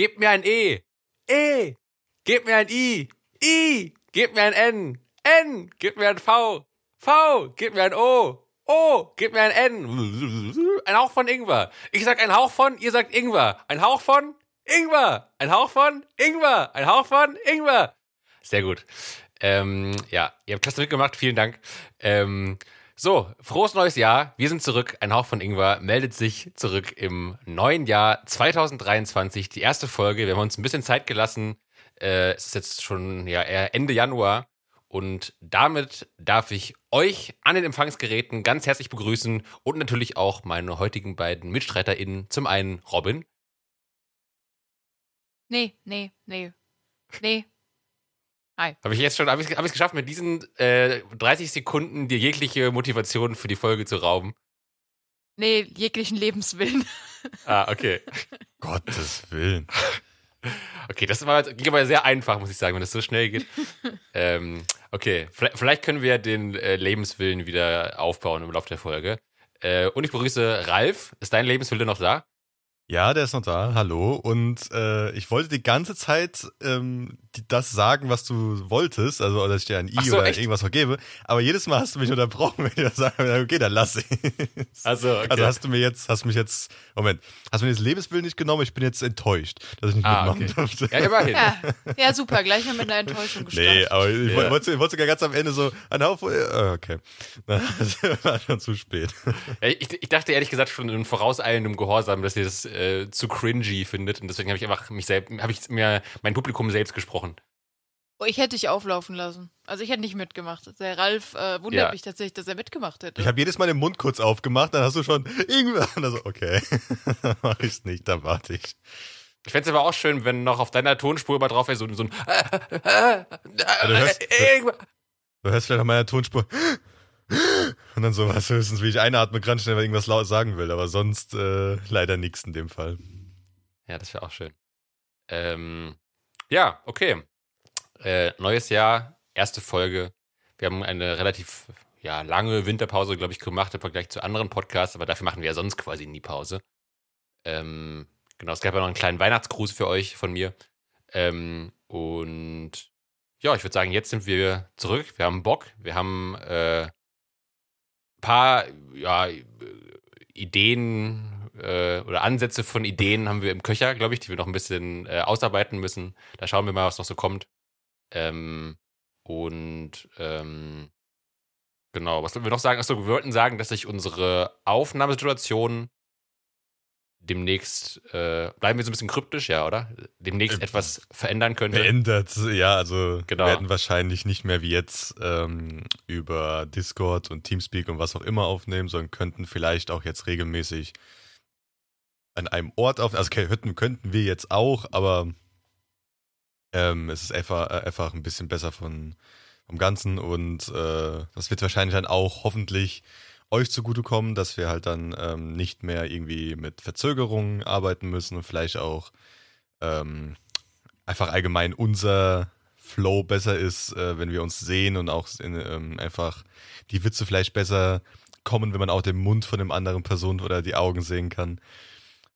Gebt mir ein E. E. Gebt mir ein I. I. Gebt mir ein N. N. Gebt mir ein V. V. Gebt mir ein O. O. Gebt mir ein N. Ein Hauch von Ingwer. Ich sag ein Hauch von, ihr sagt Ingwer. Ein Hauch von Ingwer. Ein Hauch von Ingwer. Ein Hauch von Ingwer. Sehr gut. Ähm, ja, ihr habt klasse mitgemacht. Vielen Dank. Ähm, so, frohes neues Jahr. Wir sind zurück. Ein Hauch von Ingwer meldet sich zurück im neuen Jahr 2023. Die erste Folge. Wir haben uns ein bisschen Zeit gelassen. Äh, es ist jetzt schon ja, Ende Januar. Und damit darf ich euch an den Empfangsgeräten ganz herzlich begrüßen und natürlich auch meine heutigen beiden MitstreiterInnen. Zum einen Robin. Nee, nee, nee. Nee, Hi. Habe ich jetzt schon, habe ich es geschafft, mit diesen äh, 30 Sekunden dir jegliche Motivation für die Folge zu rauben? Nee, jeglichen Lebenswillen. Ah, okay. Gottes Willen. Okay, das war, ging aber sehr einfach, muss ich sagen, wenn das so schnell geht. ähm, okay, vielleicht, vielleicht, können wir den äh, Lebenswillen wieder aufbauen im Laufe der Folge. Äh, und ich begrüße Ralf. Ist dein Lebenswille noch da? Ja, der ist noch da. Hallo. Und äh, ich wollte die ganze Zeit ähm, die, das sagen, was du wolltest, also dass ich dir ein I so, oder echt? irgendwas vergebe. Aber jedes Mal hast du mich unterbrochen, wenn ich sage, okay, dann lass ich. Also, okay. also hast du mir jetzt, hast du mich jetzt, Moment, hast du mir das Lebensbild nicht genommen? Ich bin jetzt enttäuscht, dass ich nicht ah, mitmachen okay. durfte. Ja, immerhin. Ja, ja, super, gleich mal mit einer Enttäuschung gestartet. Nee, aber ich ja. wollte, wollte sogar ganz am Ende so ein Haufen, äh, okay. Das war schon zu spät. Ja, ich, ich, dachte ehrlich gesagt schon in vorauseilendem Gehorsam, dass ihr das äh, zu cringy findet und deswegen habe ich einfach mich selbst, habe ich mir mein Publikum selbst gesprochen. Oh, ich hätte dich auflaufen lassen. Also ich hätte nicht mitgemacht. Der Ralf äh, wundert ja. mich tatsächlich, dass er mitgemacht hätte. Ich habe jedes Mal den Mund kurz aufgemacht, dann hast du schon irgendwann. Also, okay, dann mach ich's nicht, dann warte ich. Ich fände es aber auch schön, wenn noch auf deiner Tonspur immer drauf wäre, so, so ein. Äh, du, hörst, du, du hörst vielleicht auf meiner Tonspur. Und dann sowas höchstens, wie ich einatme, ganz schnell, weil irgendwas laut sagen will. Aber sonst äh, leider nichts in dem Fall. Ja, das wäre auch schön. Ähm, ja, okay. Äh, neues Jahr, erste Folge. Wir haben eine relativ ja, lange Winterpause, glaube ich, gemacht im Vergleich zu anderen Podcasts, aber dafür machen wir ja sonst quasi nie Pause. Ähm, genau, es gab ja noch einen kleinen Weihnachtsgruß für euch von mir. Ähm, und ja, ich würde sagen, jetzt sind wir zurück. Wir haben Bock. Wir haben äh, paar ja, Ideen äh, oder Ansätze von Ideen haben wir im Köcher, glaube ich, die wir noch ein bisschen äh, ausarbeiten müssen. Da schauen wir mal, was noch so kommt. Ähm, und ähm, genau, was wollten wir noch sagen? Achso, wir wollten sagen, dass sich unsere Aufnahmesituation demnächst, äh, bleiben wir so ein bisschen kryptisch, ja, oder? Demnächst äh, etwas verändern könnte. Verändert, ja, also genau. werden wahrscheinlich nicht mehr wie jetzt ähm, über Discord und Teamspeak und was auch immer aufnehmen, sondern könnten vielleicht auch jetzt regelmäßig an einem Ort auf, also okay, könnten, könnten wir jetzt auch, aber ähm, es ist einfach, äh, einfach ein bisschen besser von, vom Ganzen und äh, das wird wahrscheinlich dann auch hoffentlich euch zugutekommen, dass wir halt dann ähm, nicht mehr irgendwie mit Verzögerungen arbeiten müssen und vielleicht auch ähm, einfach allgemein unser Flow besser ist, äh, wenn wir uns sehen und auch in, ähm, einfach die Witze vielleicht besser kommen, wenn man auch den Mund von dem anderen Person oder die Augen sehen kann.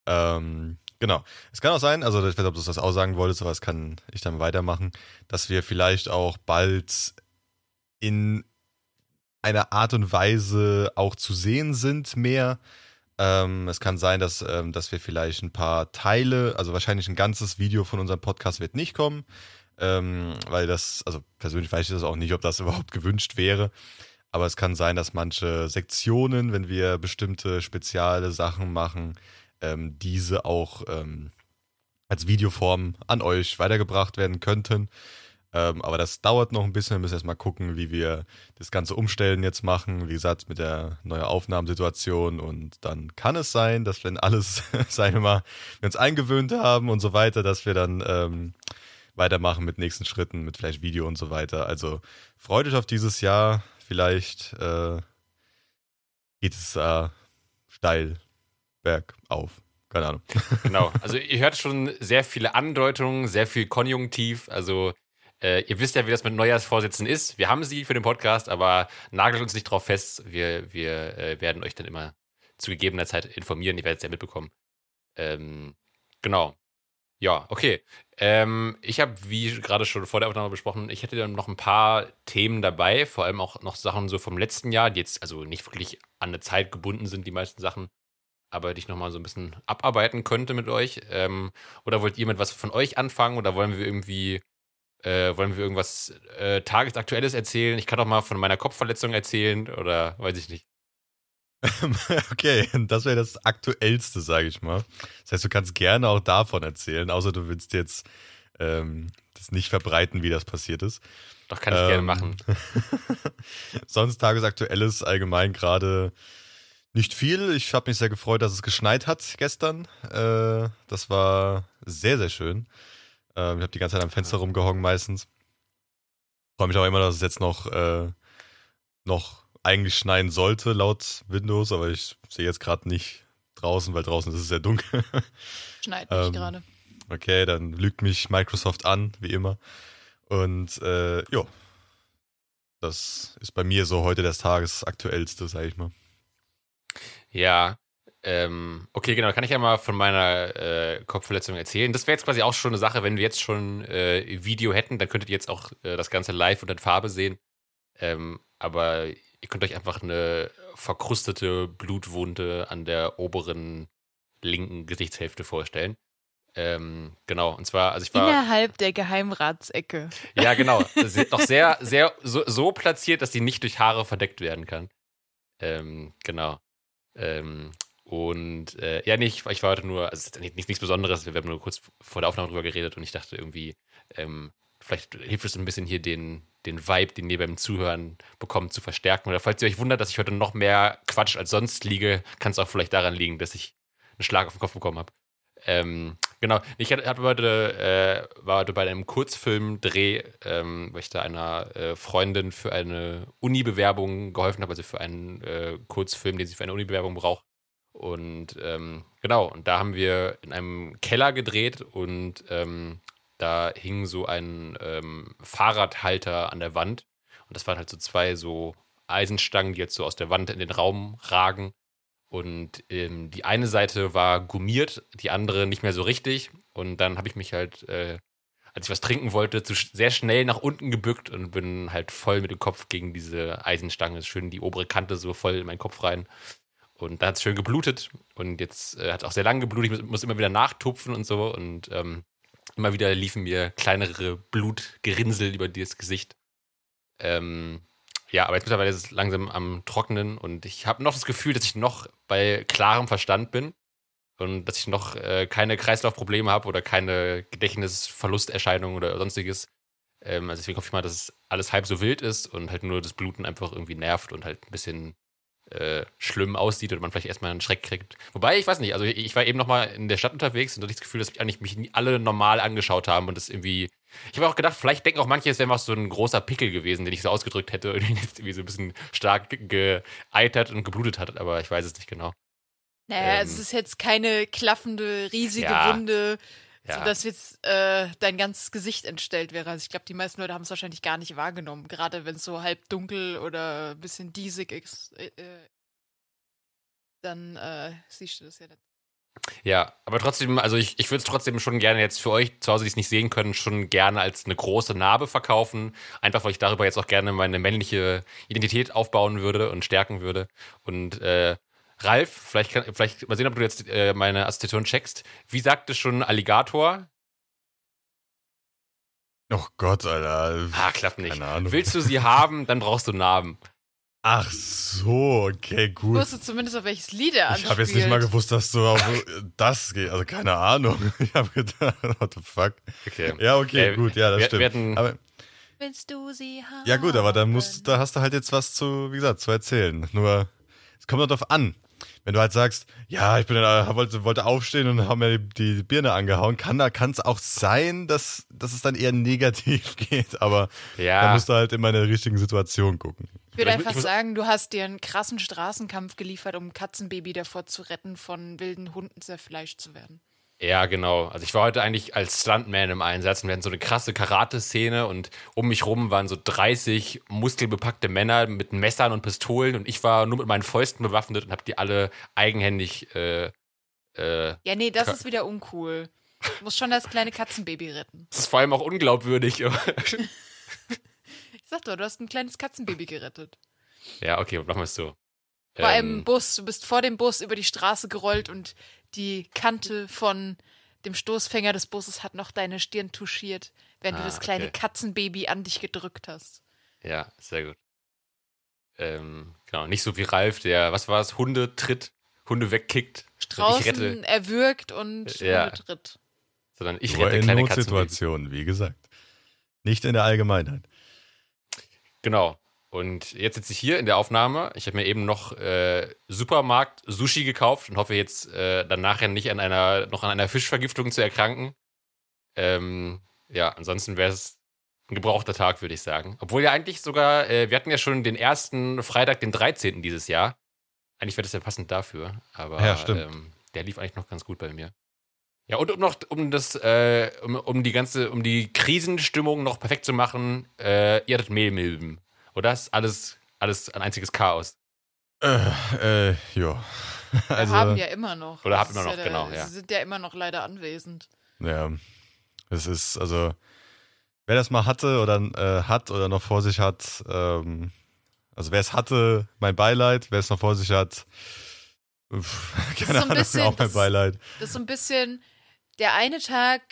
Ähm, Genau. Es kann auch sein, also ich weiß nicht, ob du das auch sagen wolltest, aber es kann ich dann weitermachen, dass wir vielleicht auch bald in einer Art und Weise auch zu sehen sind mehr. Ähm, es kann sein, dass, ähm, dass wir vielleicht ein paar Teile, also wahrscheinlich ein ganzes Video von unserem Podcast wird nicht kommen, ähm, weil das, also persönlich weiß ich das auch nicht, ob das überhaupt gewünscht wäre. Aber es kann sein, dass manche Sektionen, wenn wir bestimmte spezielle Sachen machen, ähm, diese auch ähm, als Videoform an euch weitergebracht werden könnten. Ähm, aber das dauert noch ein bisschen. Wir müssen erstmal gucken, wie wir das ganze Umstellen jetzt machen. Wie gesagt, mit der neuen Aufnahmesituation. Und dann kann es sein, dass wenn alles, sagen wir mal, wir uns eingewöhnt haben und so weiter, dass wir dann ähm, weitermachen mit nächsten Schritten, mit vielleicht Video und so weiter. Also freut euch auf dieses Jahr. Vielleicht äh, geht es äh, steil bergauf. Keine Ahnung. Genau. Also ihr hört schon sehr viele Andeutungen, sehr viel Konjunktiv. Also äh, ihr wisst ja, wie das mit Neujahrsvorsätzen ist. Wir haben sie für den Podcast, aber nagelt uns nicht drauf fest. Wir, wir äh, werden euch dann immer zu gegebener Zeit informieren. Ihr werdet es ja mitbekommen. Ähm, genau. Ja, okay. Ähm, ich habe, wie gerade schon vor der Aufnahme besprochen, ich hätte dann noch ein paar Themen dabei, vor allem auch noch Sachen so vom letzten Jahr, die jetzt also nicht wirklich an eine Zeit gebunden sind, die meisten Sachen, aber die ich nochmal so ein bisschen abarbeiten könnte mit euch. Ähm, oder wollt ihr mit was von euch anfangen oder wollen wir irgendwie, äh, wollen wir irgendwas äh, Tagesaktuelles erzählen? Ich kann doch mal von meiner Kopfverletzung erzählen oder weiß ich nicht. okay, das wäre das Aktuellste, sage ich mal. Das heißt, du kannst gerne auch davon erzählen, außer du willst jetzt ähm, das nicht verbreiten, wie das passiert ist. Doch, kann ich ähm, gerne machen. Sonst Tagesaktuelles allgemein gerade nicht viel. Ich habe mich sehr gefreut, dass es geschneit hat gestern. Äh, das war sehr, sehr schön. Ähm, ich habe die ganze Zeit am Fenster rumgehongen meistens. Freue mich auch immer, dass es jetzt noch, äh, noch eigentlich schneien sollte laut Windows, aber ich sehe jetzt gerade nicht draußen, weil draußen ist es sehr dunkel. Schneit nicht ähm, gerade. Okay, dann lügt mich Microsoft an, wie immer. Und äh, ja, das ist bei mir so heute das Tagesaktuellste, sag ich mal. Ja, ähm, okay, genau, kann ich ja mal von meiner äh, Kopfverletzung erzählen. Das wäre jetzt quasi auch schon eine Sache, wenn wir jetzt schon äh, Video hätten, dann könntet ihr jetzt auch äh, das Ganze live und in Farbe sehen. Ähm, aber ihr könnt euch einfach eine verkrustete Blutwunde an der oberen linken Gesichtshälfte vorstellen. Ähm, genau, und zwar, also ich war. Innerhalb der Geheimratsecke. Ja, genau. Noch sehr, sehr so, so, platziert, dass die nicht durch Haare verdeckt werden kann. Ähm, genau. Ähm, und äh, ja, nee, ich, ich war heute nur, also nichts, nichts Besonderes, wir haben nur kurz vor der Aufnahme drüber geredet und ich dachte irgendwie, ähm, vielleicht hilft es ein bisschen hier den, den Vibe, den ihr beim Zuhören bekommt, zu verstärken. Oder falls ihr euch wundert, dass ich heute noch mehr Quatsch als sonst liege, kann es auch vielleicht daran liegen, dass ich einen Schlag auf den Kopf bekommen habe. Ähm, genau, ich hab heute, äh, war heute bei einem Kurzfilmdreh, ähm, weil ich da einer äh, Freundin für eine Uni-Bewerbung geholfen habe, also für einen äh, Kurzfilm, den sie für eine Uni-Bewerbung braucht. Und ähm, genau, und da haben wir in einem Keller gedreht und ähm, da hing so ein ähm, Fahrradhalter an der Wand. Und das waren halt so zwei so Eisenstangen, die jetzt so aus der Wand in den Raum ragen. Und ähm, die eine Seite war gummiert, die andere nicht mehr so richtig. Und dann habe ich mich halt, äh, als ich was trinken wollte, zu, sehr schnell nach unten gebückt und bin halt voll mit dem Kopf gegen diese Eisenstange, schön die obere Kante so voll in meinen Kopf rein. Und da hat es schön geblutet und jetzt äh, hat es auch sehr lange geblutet. Ich muss, muss, immer wieder nachtupfen und so. Und ähm, Immer wieder liefen mir kleinere Blutgerinnsel über das Gesicht. Ähm, ja, aber jetzt mittlerweile ist es langsam am Trocknen und ich habe noch das Gefühl, dass ich noch bei klarem Verstand bin und dass ich noch äh, keine Kreislaufprobleme habe oder keine Gedächtnisverlusterscheinungen oder sonstiges. Ähm, also deswegen hoffe ich mal, dass es alles halb so wild ist und halt nur das Bluten einfach irgendwie nervt und halt ein bisschen äh, schlimm aussieht oder man vielleicht erstmal einen Schreck kriegt. Wobei, ich weiß nicht, also ich war eben nochmal in der Stadt unterwegs und hatte das Gefühl, dass mich eigentlich mich alle normal angeschaut haben und das irgendwie. Ich habe auch gedacht, vielleicht denken auch manche, es wäre mal so ein großer Pickel gewesen, den ich so ausgedrückt hätte und den jetzt irgendwie so ein bisschen stark geeitert und geblutet hat, aber ich weiß es nicht genau. Naja, ähm, es ist jetzt keine klaffende, riesige ja, Wunde, ja. So dass jetzt äh, dein ganzes Gesicht entstellt wäre. Also ich glaube, die meisten Leute haben es wahrscheinlich gar nicht wahrgenommen, gerade wenn es so halb dunkel oder ein bisschen diesig ist. Äh, äh, dann äh, siehst du das ja nicht. Ja, aber trotzdem, also ich, ich würde es trotzdem schon gerne jetzt für euch zu Hause, die es nicht sehen können, schon gerne als eine große Narbe verkaufen. Einfach, weil ich darüber jetzt auch gerne meine männliche Identität aufbauen würde und stärken würde. Und äh, Ralf, vielleicht, kann, vielleicht mal sehen, ob du jetzt äh, meine Assoziation checkst. Wie sagte schon Alligator? Oh Gott, Alter. Ah, klappt nicht. Willst du sie haben, dann brauchst du Narben. Ach so, okay, gut. Wusstest du zumindest, auf welches Lied er anspielt? Ich habe jetzt nicht mal gewusst, dass du auf das geht. Also keine Ahnung. Ich habe gedacht, what the fuck. Okay. Ja, okay, äh, gut, ja, das wir, stimmt. Wir hatten, aber, Willst du sie haben? Ja gut, aber dann musst, da hast du halt jetzt was zu, wie gesagt, zu erzählen. Nur, es kommt darauf an wenn du halt sagst, ja, ich bin dann, wollte, wollte aufstehen und habe mir die, die, Birne angehauen, kann da kann es auch sein, dass, dass es dann eher negativ geht, aber ja. da musst du halt immer in der richtigen Situation gucken. Ich würde einfach sagen, du hast dir einen krassen Straßenkampf geliefert, um ein Katzenbaby davor zu retten, von wilden Hunden zerfleischt zu werden. Ja, genau. Also ich war heute eigentlich als Stuntman im Einsatz und wir hatten so eine krasse Karate-Szene und um mich rum waren so 30 muskelbepackte Männer mit Messern und Pistolen und ich war nur mit meinen Fäusten bewaffnet und habe die alle eigenhändig. Äh, äh, ja, nee, das ist wieder uncool. Du musst schon das kleine Katzenbaby retten. Das ist vor allem auch unglaubwürdig. ich sag doch, du hast ein kleines Katzenbaby gerettet. Ja, okay, machen wir es so. Vor ähm, einem Bus, du bist vor dem Bus über die Straße gerollt und die Kante von dem Stoßfänger des Busses hat noch deine Stirn touchiert, während ah, du das kleine okay. Katzenbaby an dich gedrückt hast. Ja, sehr gut. Ähm, genau, nicht so wie Ralf, der, was war es, Hunde tritt, Hunde wegkickt. Draußen erwürgt und ja. Hunde tritt. Sondern ich Nur rette in kleine Notsituationen, wie gesagt. Nicht in der Allgemeinheit. Genau. Und jetzt sitze ich hier in der Aufnahme. Ich habe mir eben noch äh, Supermarkt Sushi gekauft und hoffe jetzt äh, dann nachher nicht an einer, noch an einer Fischvergiftung zu erkranken. Ähm, ja, ansonsten wäre es ein gebrauchter Tag, würde ich sagen. Obwohl ja eigentlich sogar, äh, wir hatten ja schon den ersten Freitag, den 13. dieses Jahr. Eigentlich wäre das ja passend dafür. Aber ja, ähm, der lief eigentlich noch ganz gut bei mir. Ja, und um noch, um das, äh, um, um die ganze, um die Krisenstimmung noch perfekt zu machen, äh, ihr hattet Mehlmilben. Oder ist alles, alles ein einziges Chaos? Äh, äh, ja. also, Wir haben ja immer noch. Oder habt immer noch, ja genau, ja. Sie sind ja immer noch leider anwesend. Ja. Es ist, also, wer das mal hatte oder äh, hat oder noch vor sich hat, ähm, also wer es hatte, mein Beileid, wer es noch vor sich hat, pff, keine Ahnung, bisschen, auch mein Beileid. Das ist so ein bisschen der eine Tag,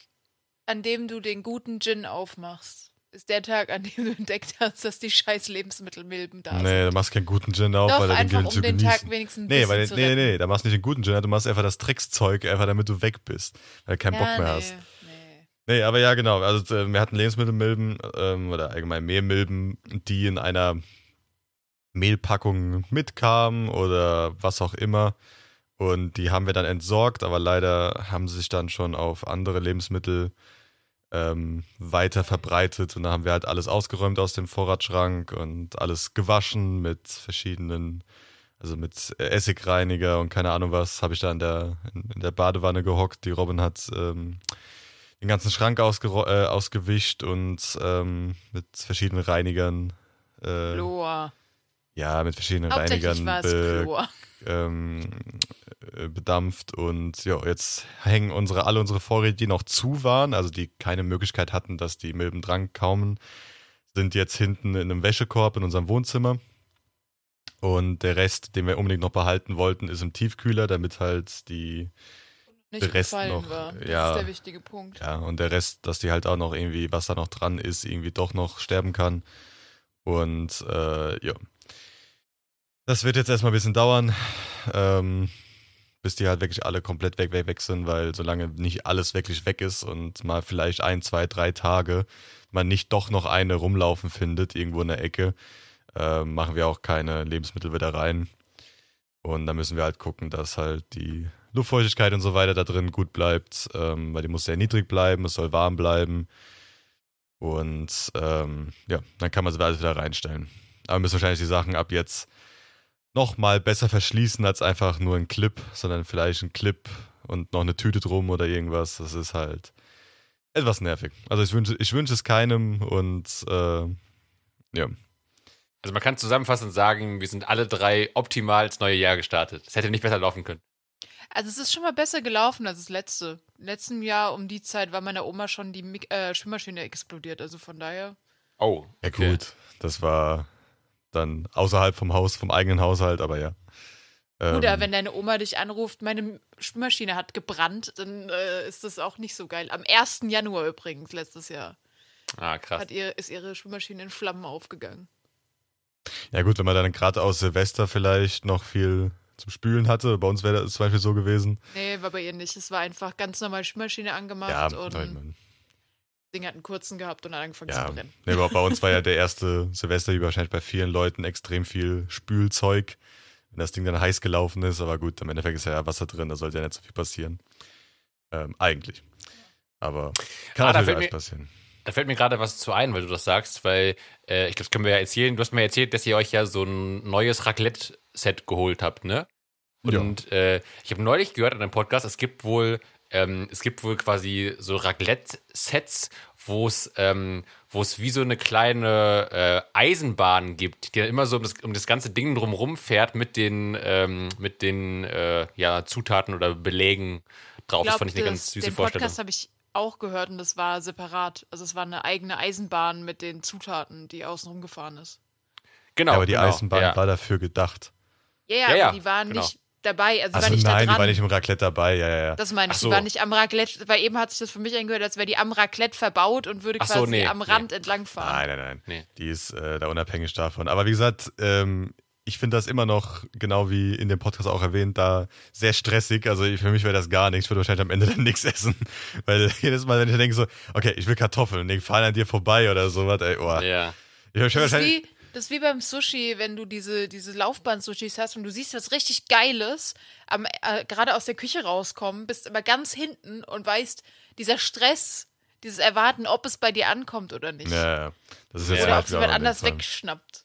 an dem du den guten Gin aufmachst ist der Tag, an dem du entdeckt hast, dass die scheiß Lebensmittelmilben da nee, sind. Nee, du machst keinen guten Gin auf, Doch, weil er den um zu den genießen. Tag wenigstens ein nee, weil, zu nee, nee, da machst du nicht den guten Gin, du machst einfach das Trickszeug, einfach damit du weg bist, weil du keinen ja, Bock mehr nee, hast. Nee. nee, aber ja, genau. Also äh, wir hatten Lebensmittelmilben ähm, oder allgemein Mehlmilben, die in einer Mehlpackung mitkamen oder was auch immer. Und die haben wir dann entsorgt, aber leider haben sie sich dann schon auf andere Lebensmittel ähm, weiter verbreitet und da haben wir halt alles ausgeräumt aus dem Vorratsschrank und alles gewaschen mit verschiedenen, also mit Essigreiniger und keine Ahnung was, habe ich da in der, in, der Badewanne gehockt. Die Robin hat ähm, den ganzen Schrank äh, ausgewischt und ähm, mit verschiedenen Reinigern. Äh, Chlor. Ja, mit verschiedenen Reinigern be ähm, äh, bedampft und ja, jetzt hängen unsere, alle unsere Vorräte, die noch zu waren, also die keine Möglichkeit hatten, dass die Milben dran kaumen, sind jetzt hinten in einem Wäschekorb in unserem Wohnzimmer. Und der Rest, den wir unbedingt noch behalten wollten, ist im Tiefkühler, damit halt die nicht der Rest noch, war. Das ja, ist der wichtige Punkt. Ja, und der Rest, dass die halt auch noch irgendwie, was da noch dran ist, irgendwie doch noch sterben kann. Und äh, ja, das wird jetzt erstmal ein bisschen dauern, ähm, bis die halt wirklich alle komplett weg, weg, weg sind, weil solange nicht alles wirklich weg ist und mal vielleicht ein, zwei, drei Tage man nicht doch noch eine rumlaufen findet, irgendwo in der Ecke, äh, machen wir auch keine Lebensmittel wieder rein. Und da müssen wir halt gucken, dass halt die Luftfeuchtigkeit und so weiter da drin gut bleibt, ähm, weil die muss sehr niedrig bleiben, es soll warm bleiben. Und ähm, ja, dann kann man sie alles wieder reinstellen. Aber wir müssen wahrscheinlich die Sachen ab jetzt noch mal besser verschließen als einfach nur ein Clip, sondern vielleicht ein Clip und noch eine Tüte drum oder irgendwas. Das ist halt etwas nervig. Also ich wünsche ich wünsche es keinem und äh, ja. Also man kann zusammenfassend sagen, wir sind alle drei optimal ins neue Jahr gestartet. Es hätte nicht besser laufen können. Also es ist schon mal besser gelaufen als das letzte. Im letzten Jahr um die Zeit war meiner Oma schon die äh, Schwimmmaschine explodiert. Also von daher. Oh. Ja gut, das war dann außerhalb vom Haus, vom eigenen Haushalt, aber ja. Oder ähm, wenn deine Oma dich anruft, meine Spülmaschine hat gebrannt, dann äh, ist das auch nicht so geil. Am 1. Januar übrigens, letztes Jahr. Ah, krass. Hat ihr, ist ihre Spülmaschine in Flammen aufgegangen. Ja, gut, wenn man dann gerade aus Silvester vielleicht noch viel zum Spülen hatte. Bei uns wäre das zum Beispiel so gewesen. Nee, war bei ihr nicht. Es war einfach ganz normal Spülmaschine angemacht ja, und. Nein, Ding hat einen kurzen gehabt und hat angefangen ja, zu brennen. Nee, aber bei uns war ja der erste Silvester, wie wahrscheinlich bei vielen Leuten, extrem viel Spülzeug, wenn das Ding dann heiß gelaufen ist. Aber gut, im Endeffekt ist ja Wasser drin, da sollte ja nicht so viel passieren. Ähm, eigentlich. Aber kann ah, natürlich alles mir, passieren. Da fällt mir gerade was zu ein, weil du das sagst, weil äh, ich glaube, das können wir ja erzählen. Du hast mir erzählt, dass ihr euch ja so ein neues Raclette-Set geholt habt, ne? Und ja. äh, ich habe neulich gehört an einem Podcast, es gibt wohl ähm, es gibt wohl quasi so Raclette-Sets, wo es ähm, wo es wie so eine kleine äh, Eisenbahn gibt, die dann immer so um das, um das ganze Ding drumherum fährt mit den ähm, mit den äh, ja, Zutaten oder Belägen drauf. Glaub, das fand ich eine ganz süße den Vorstellung. Podcast habe ich auch gehört und das war separat. Also es war eine eigene Eisenbahn mit den Zutaten, die außen rumgefahren ist. Genau. Ja, aber die genau, Eisenbahn ja. war dafür gedacht. Ja, ja, ja, aber die waren genau. nicht dabei. Also, also war nicht nein, da die war nicht im Raclette dabei, ja, ja, ja. Das meine ich, so. die war nicht am Raclette, weil eben hat sich das für mich angehört, als wäre die am Raclette verbaut und würde quasi so, nee, am Rand nee. entlangfahren. Nein, nein, nein. Nee. Die ist äh, da unabhängig davon. Aber wie gesagt, ähm, ich finde das immer noch, genau wie in dem Podcast auch erwähnt, da sehr stressig. Also für mich wäre das gar nichts. Ich würde wahrscheinlich am Ende dann nichts essen. Weil jedes Mal, wenn ich denke so, okay, ich will Kartoffeln, die fahren an dir vorbei oder sowas, ey, oh. Ja. Ich ist wie, das ist wie beim Sushi, wenn du diese, diese Laufband-Sushis hast und du siehst was richtig Geiles, äh, gerade aus der Küche rauskommen, bist aber ganz hinten und weißt, dieser Stress, dieses Erwarten, ob es bei dir ankommt oder nicht. Ja, ja. Das ist jetzt oder ob es jemand anders wegschnappt.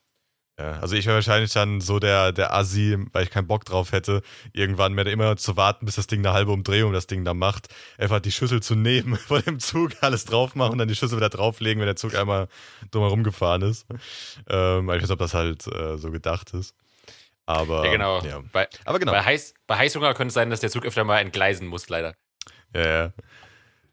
Ja, also ich wäre wahrscheinlich dann so der, der Assi, weil ich keinen Bock drauf hätte, irgendwann mehr immer zu warten, bis das Ding eine halbe Umdrehung das Ding da macht. Einfach die Schüssel zu nehmen, vor dem Zug alles drauf machen, dann die Schüssel wieder drauflegen, wenn der Zug einmal drumherum gefahren ist. Ähm, ich weiß nicht, ob das halt äh, so gedacht ist. Aber, ja, genau. Ja. Bei, aber genau. Bei, Heiß, bei Heißhunger könnte es sein, dass der Zug öfter mal entgleisen muss, leider. Ja, ja.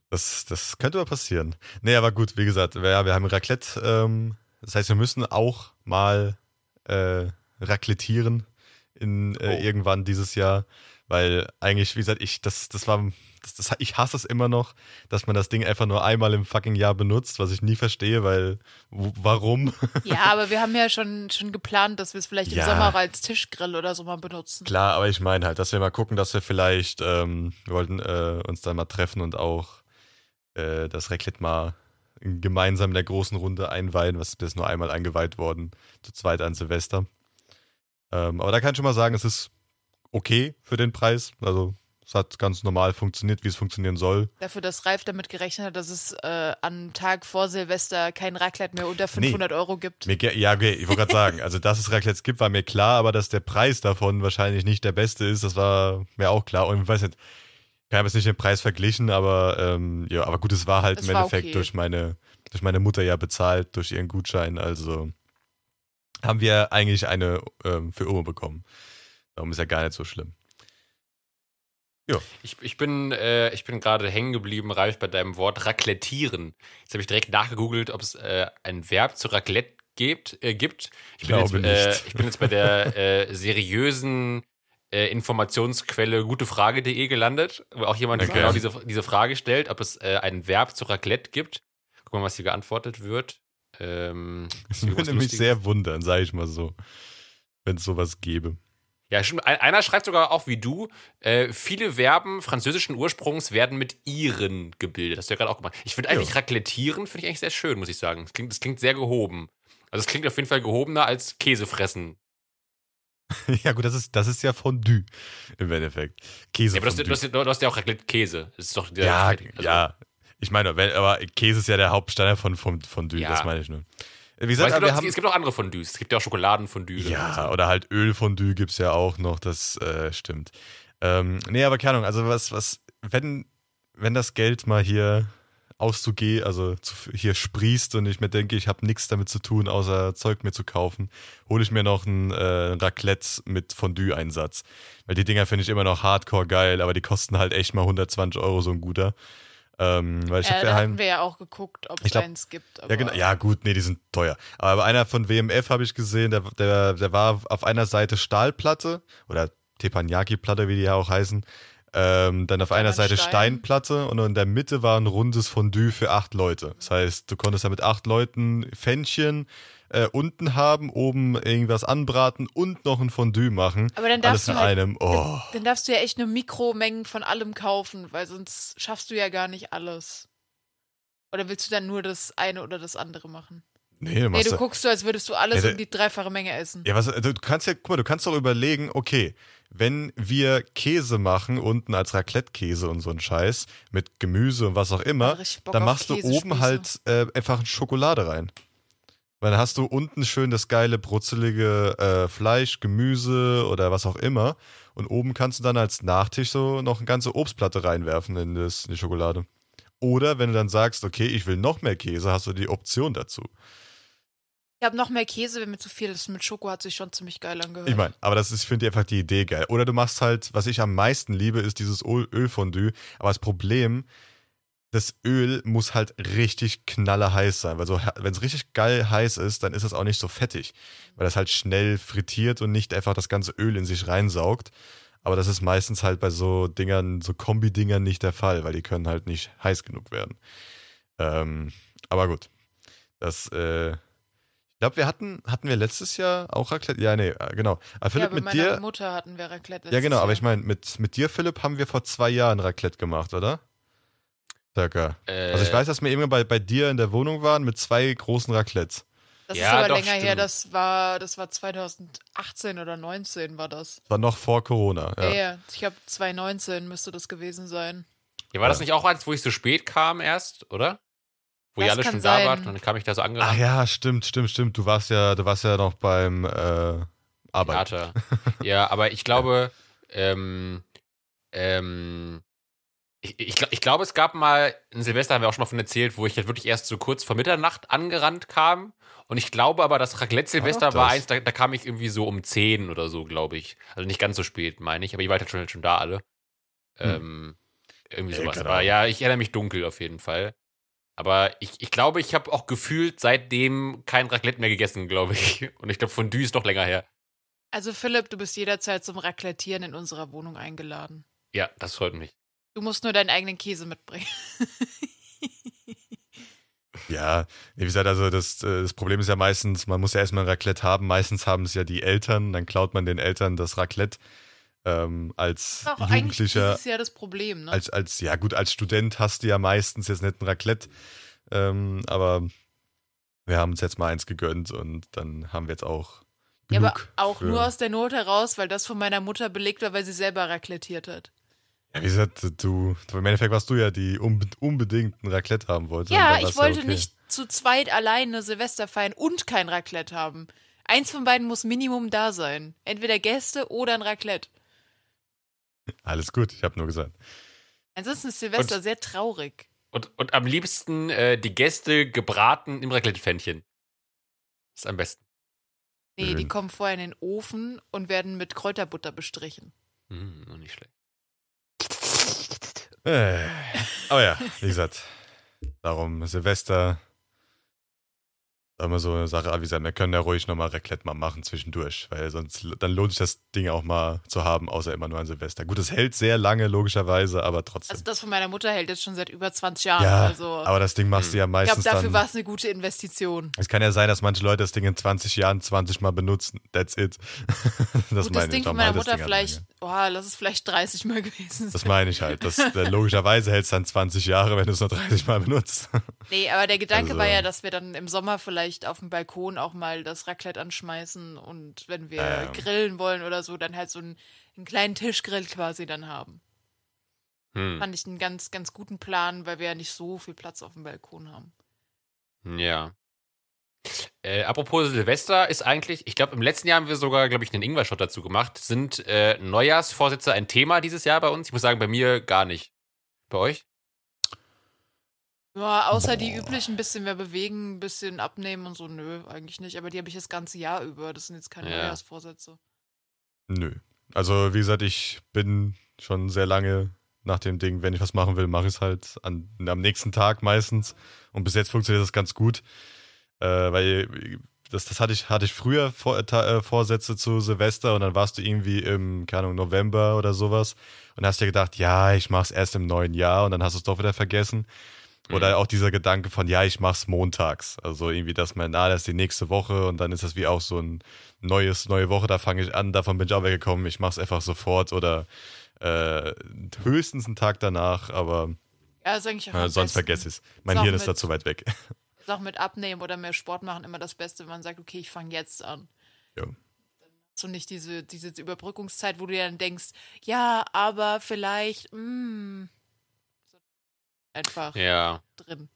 Das, das könnte mal passieren. Nee, aber gut, wie gesagt, wir, wir haben Raclette. Ähm, das heißt, wir müssen auch mal äh, raclettieren in äh, oh. irgendwann dieses Jahr, weil eigentlich, wie gesagt, ich, das, das war, das, das, ich hasse es immer noch, dass man das Ding einfach nur einmal im fucking Jahr benutzt, was ich nie verstehe, weil, warum? Ja, aber wir haben ja schon, schon geplant, dass wir es vielleicht ja. im Sommer als Tischgrill oder so mal benutzen. Klar, aber ich meine halt, dass wir mal gucken, dass wir vielleicht, ähm, wir wollten äh, uns dann mal treffen und auch äh, das Raclette mal gemeinsam in der großen Runde einweihen, was ist bis nur einmal eingeweiht worden, zu zweit an Silvester. Ähm, aber da kann ich schon mal sagen, es ist okay für den Preis. Also es hat ganz normal funktioniert, wie es funktionieren soll. Dafür, dass Ralf damit gerechnet hat, dass es äh, am Tag vor Silvester kein Raclette mehr unter 500 nee. Euro gibt. Mir, ja, okay, ich wollte gerade sagen, also dass es Raclette gibt, war mir klar, aber dass der Preis davon wahrscheinlich nicht der beste ist, das war mir auch klar. Und ich weiß nicht, ich habe jetzt nicht den Preis verglichen, aber ähm, ja, aber gut, es war halt es im Endeffekt okay. durch meine durch meine Mutter ja bezahlt durch ihren Gutschein, also haben wir eigentlich eine ähm, für Oma bekommen. Darum ist ja gar nicht so schlimm. Ja. Ich, ich bin, äh, bin gerade hängen geblieben, Ralf, bei deinem Wort raclettieren. Jetzt habe ich direkt nachgegoogelt, ob es äh, ein Verb zu Raclette gibt. Äh, gibt. Ich, bin jetzt, äh, ich bin jetzt bei der äh, seriösen äh, Informationsquelle gutefrage.de gelandet, wo auch jemand okay. genau diese, diese Frage stellt, ob es äh, ein Verb zu Raclette gibt. Guck mal, was hier geantwortet wird. Ähm, das würde mich sehr wundern, sage ich mal so, wenn es sowas gäbe. Ja, stimmt. Einer schreibt sogar auch wie du, äh, viele Verben französischen Ursprungs werden mit ihren gebildet. Das hast du ja gerade auch gemacht. Ich finde eigentlich ja. raclettieren, finde ich eigentlich sehr schön, muss ich sagen. Das klingt, das klingt sehr gehoben. Also es klingt auf jeden Fall gehobener als Käse fressen. ja, gut, das ist, das ist ja Fondue im Endeffekt. Käse. Ja, aber du hast, du, hast, ja auch Raclette-Käse. Das ist doch der ja, also. ja. Ich meine, aber Käse ist ja der Hauptstein von Fondue, ja. das meine ich nur. Wie gesagt, es, gibt auch, haben, es gibt auch andere Fondues. Es gibt ja auch Schokoladenfondue. Ja, oder halt Ölfondue gibt es ja auch noch, das äh, stimmt. Ähm, nee, aber keine Ahnung, also was, was, wenn, wenn das Geld mal hier auszugehen, also zu, hier sprießt und ich mir denke, ich habe nichts damit zu tun, außer Zeug mir zu kaufen, hole ich mir noch ein äh, Raclette mit Fondue-Einsatz. Weil die Dinger finde ich immer noch hardcore geil, aber die kosten halt echt mal 120 Euro so ein guter. Ähm, weil ich äh, da haben wir ja auch geguckt, ob es eins gibt. Ja, genau, ja, gut, nee, die sind teuer. Aber einer von WMF habe ich gesehen, der, der, der war auf einer Seite Stahlplatte oder Teppanyaki-Platte, wie die ja auch heißen. Ähm, dann auf einer Seite Stein. Steinplatte und in der Mitte war ein rundes Fondue für acht Leute. Das heißt, du konntest da mit acht Leuten Fännchen äh, unten haben, oben irgendwas anbraten und noch ein Fondue machen. Aber dann darfst Alles du halt, einem. Oh. Dann, dann darfst du ja echt nur Mikromengen von allem kaufen, weil sonst schaffst du ja gar nicht alles. Oder willst du dann nur das eine oder das andere machen? Nee, du, nee, du guckst so, als würdest du alles ja, um die dreifache Menge essen. Ja, was, du kannst ja, guck mal, du kannst doch überlegen, okay, wenn wir Käse machen, unten als Raclette-Käse und so ein Scheiß, mit Gemüse und was auch immer, dann machst du oben halt äh, einfach Schokolade rein. Weil dann hast du unten schön das geile, brutzelige äh, Fleisch, Gemüse oder was auch immer. Und oben kannst du dann als Nachtisch so noch eine ganze Obstplatte reinwerfen in, das, in die Schokolade. Oder wenn du dann sagst, okay, ich will noch mehr Käse, hast du die Option dazu. Ich habe noch mehr Käse, wenn mir zu viel ist. Mit Schoko hat sich schon ziemlich geil angehört. Ich meine, aber das ist, ich finde einfach die Idee geil. Oder du machst halt, was ich am meisten liebe, ist dieses Ölfondue. Aber das Problem, das Öl muss halt richtig knallerheiß sein. Weil so, wenn es richtig geil heiß ist, dann ist es auch nicht so fettig. Weil das halt schnell frittiert und nicht einfach das ganze Öl in sich reinsaugt. Aber das ist meistens halt bei so Dingern, so Kombi-Dingern nicht der Fall, weil die können halt nicht heiß genug werden. Ähm, aber gut. Das, äh, ich glaube, wir hatten, hatten wir letztes Jahr auch Raclette? Ja, nee, äh, genau. Aber Philipp, ja, mit meiner dir. Mutter hatten wir Raclette. Ja, genau, aber ich meine, mit, mit dir, Philipp, haben wir vor zwei Jahren Raclette gemacht, oder? Circa. Äh, also ich weiß, dass wir irgendwann bei, bei dir in der Wohnung waren mit zwei großen Raclettes. Das ja, ist aber doch, länger stimmt. her, das war, das war 2018 oder 19 war das. War noch vor Corona, ja. Ja, ja. ich glaube 2019 müsste das gewesen sein. Ja, war das nicht auch eins, wo ich so spät kam erst, oder? Wo das ihr alle schon sein. da wart und dann kam ich da so angerannt. Ach ja, stimmt, stimmt, stimmt. Du warst ja, du warst ja noch beim äh, Arbeit. Theater. ja, aber ich glaube, ähm, ähm, ich, ich, ich glaube, es gab mal, ein Silvester haben wir auch schon mal von erzählt, wo ich halt wirklich erst so kurz vor Mitternacht angerannt kam. Und ich glaube aber, das Raclette-Silvester war eins, da, da, kam ich irgendwie so um 10 oder so, glaube ich. Also nicht ganz so spät, meine ich, aber ihr wart halt schon, schon da alle. Hm. Ähm, irgendwie sowas. Aber ja, ich erinnere mich dunkel auf jeden Fall. Aber ich, ich glaube, ich habe auch gefühlt seitdem kein Raclette mehr gegessen, glaube ich. Und ich glaube, von Fondue ist noch länger her. Also Philipp, du bist jederzeit zum Raclettieren in unserer Wohnung eingeladen. Ja, das freut mich. Du musst nur deinen eigenen Käse mitbringen. ja, wie gesagt, also das, äh, das Problem ist ja meistens, man muss ja erstmal ein Raclette haben. Meistens haben es ja die Eltern, dann klaut man den Eltern das Raclette ähm, als Ach, Jugendlicher. Das ist ja das Problem, ne? Als, als, ja gut, als Student hast du ja meistens jetzt nicht ein Raclette, ähm, aber wir haben uns jetzt mal eins gegönnt und dann haben wir jetzt auch. Ja, aber auch nur aus der Not heraus, weil das von meiner Mutter belegt war, weil sie selber raclettiert hat. Ja, wie gesagt, du, im Endeffekt warst du ja die unbedingt ein Raclette haben wolltest. Ja, ich wollte ja okay. nicht zu zweit alleine Silvester feiern und kein Raclette haben. Eins von beiden muss Minimum da sein. Entweder Gäste oder ein Raclette. Alles gut, ich habe nur gesagt. Ansonsten ist Silvester und, sehr traurig. Und, und am liebsten äh, die Gäste gebraten im Raclette-Pfännchen. Ist am besten. Nee, Schön. die kommen vorher in den Ofen und werden mit Kräuterbutter bestrichen. Mm, noch nicht schlecht. Äh, aber ja, wie gesagt, darum Silvester immer so eine Sache, wie gesagt, wir können ja ruhig nochmal Raclette mal machen zwischendurch, weil sonst, dann lohnt sich das Ding auch mal zu haben, außer immer nur an Silvester. Gut, es hält sehr lange, logischerweise, aber trotzdem. Also das von meiner Mutter hält jetzt schon seit über 20 Jahren. Ja, also, aber das Ding machst du ja meistens Ich glaube, dafür war es eine gute Investition. Es kann ja sein, dass manche Leute das Ding in 20 Jahren 20 Mal benutzen. That's it. das Gut, das Ding von meiner Mutter vielleicht, oh, lass es vielleicht 30 Mal gewesen sein. Das meine ich halt. Das, logischerweise hält es dann 20 Jahre, wenn du es nur 30 Mal benutzt. nee, aber der Gedanke also, war ja, dass wir dann im Sommer vielleicht auf dem Balkon Balkon auch mal das Raclette anschmeißen und wenn wir ähm. grillen wollen oder so, dann halt so einen, einen kleinen Tischgrill quasi dann haben. Hm. Fand ich einen ganz, ganz guten Plan, weil wir ja nicht so viel Platz auf dem Balkon haben. Ja. Äh, apropos Silvester ist eigentlich, ich glaube, im letzten Jahr haben wir sogar, glaube ich, einen Ingwer-Shot dazu gemacht. Sind äh, Neujahrsvorsätze ein Thema dieses Jahr bei uns? Ich muss sagen, bei mir gar nicht. Bei euch? Ja, außer die üblichen bisschen mehr bewegen, ein bisschen abnehmen und so, nö, eigentlich nicht. Aber die habe ich das ganze Jahr über. Das sind jetzt keine ja. Neujahrsvorsätze. Nö. Also, wie gesagt, ich bin schon sehr lange nach dem Ding, wenn ich was machen will, mache ich es halt an, am nächsten Tag meistens. Und bis jetzt funktioniert das ganz gut. Äh, weil das, das hatte ich, hatte ich früher vor, äh, Vorsätze zu Silvester und dann warst du irgendwie im, keine Ahnung, November oder sowas und hast dir gedacht, ja, ich mach's erst im neuen Jahr und dann hast du es doch wieder vergessen. Oder mhm. auch dieser Gedanke von, ja, ich mach's montags. Also irgendwie, dass man, na, das ist die nächste Woche und dann ist das wie auch so ein neues, neue Woche, da fange ich an, davon bin ich auch weggekommen, ich mach's einfach sofort oder äh, höchstens einen Tag danach, aber ja, äh, sonst vergesse ich's. Mein Hirn ist da zu weit weg. Ist auch mit Abnehmen oder mehr Sport machen immer das Beste, wenn man sagt, okay, ich fange jetzt an. Ja. Dann hast du nicht diese, diese Überbrückungszeit, wo du dir dann denkst, ja, aber vielleicht, mh, einfach ja. drin.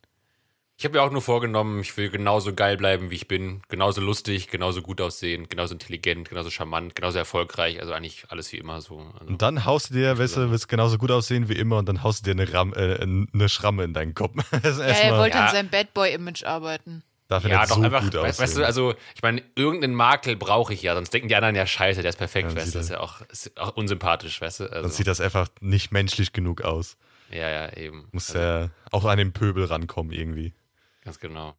Ich habe mir auch nur vorgenommen, ich will genauso geil bleiben, wie ich bin. Genauso lustig, genauso gut aussehen, genauso intelligent, genauso charmant, genauso erfolgreich. Also eigentlich alles wie immer so. Also und dann haust du dir, weißt du, willst genauso gut aussehen wie immer und dann haust du dir eine, Ram äh, eine Schramme in deinen Kopf. ja, er wollte ja. an seinem Bad Boy-Image arbeiten. Darf ja, doch so einfach, gut weißt, weißt, du, also ich meine, irgendeinen Makel brauche ich ja, sonst denken die anderen ja scheiße, der ist perfekt, ja, weißt du, das ist ja auch, ist auch unsympathisch, weißt du. Also. Dann sieht das einfach nicht menschlich genug aus. Ja, ja, eben. Muss also, ja auch an den Pöbel rankommen irgendwie. Ganz genau.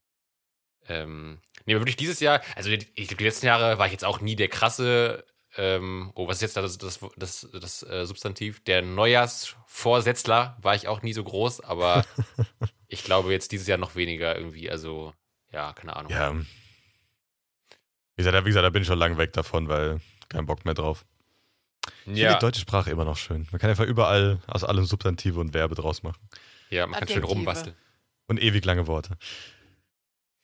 Ähm, nee, aber wirklich dieses Jahr, also ich glaube, die letzten Jahre war ich jetzt auch nie der krasse, ähm, oh, was ist jetzt da das, das, das, das äh, Substantiv? Der Neujahrsvorsätzler war ich auch nie so groß, aber ich glaube jetzt dieses Jahr noch weniger irgendwie, also ja, keine Ahnung. Ja. Wie gesagt, wie gesagt, da bin ich schon lange weg davon, weil kein Bock mehr drauf. Ich ja. finde die deutsche Sprache immer noch schön. Man kann einfach überall aus allem Substantive und Verbe draus machen. Ja, man Adjektive. kann schön rumbasteln. Und ewig lange Worte.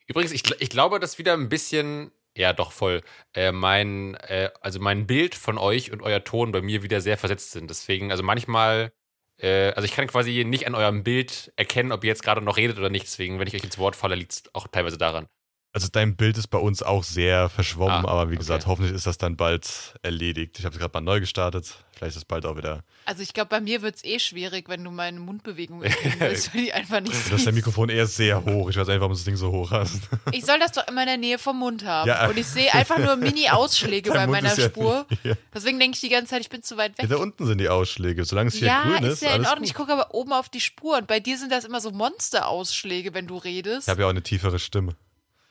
Übrigens, ich, ich glaube, dass wieder ein bisschen, ja doch voll, äh, mein, äh, also mein Bild von euch und euer Ton bei mir wieder sehr versetzt sind. Deswegen, also manchmal, äh, also ich kann quasi nicht an eurem Bild erkennen, ob ihr jetzt gerade noch redet oder nicht. Deswegen, wenn ich euch ins Wort falle, liegt es auch teilweise daran. Also dein Bild ist bei uns auch sehr verschwommen, ah, aber wie gesagt, okay. hoffentlich ist das dann bald erledigt. Ich habe es gerade mal neu gestartet. Vielleicht ist es bald auch wieder. Also ich glaube, bei mir wird es eh schwierig, wenn du meine Mundbewegungen willst, weil die einfach nicht Du hast dein Mikrofon eher sehr hoch. Ich weiß einfach, warum du das Ding so hoch hast. Ich soll das doch immer in der Nähe vom Mund haben. Ja. Und ich sehe einfach nur Mini-Ausschläge bei Mund meiner Spur. Ja Deswegen denke ich die ganze Zeit, ich bin zu weit weg. Ja, da unten sind die Ausschläge. Solange es hier ja, grün ist. Ja, ist ja in Ordnung. Ich gucke aber oben auf die Spur. Und bei dir sind das immer so Monster-Ausschläge, wenn du redest. Ich habe ja auch eine tiefere Stimme.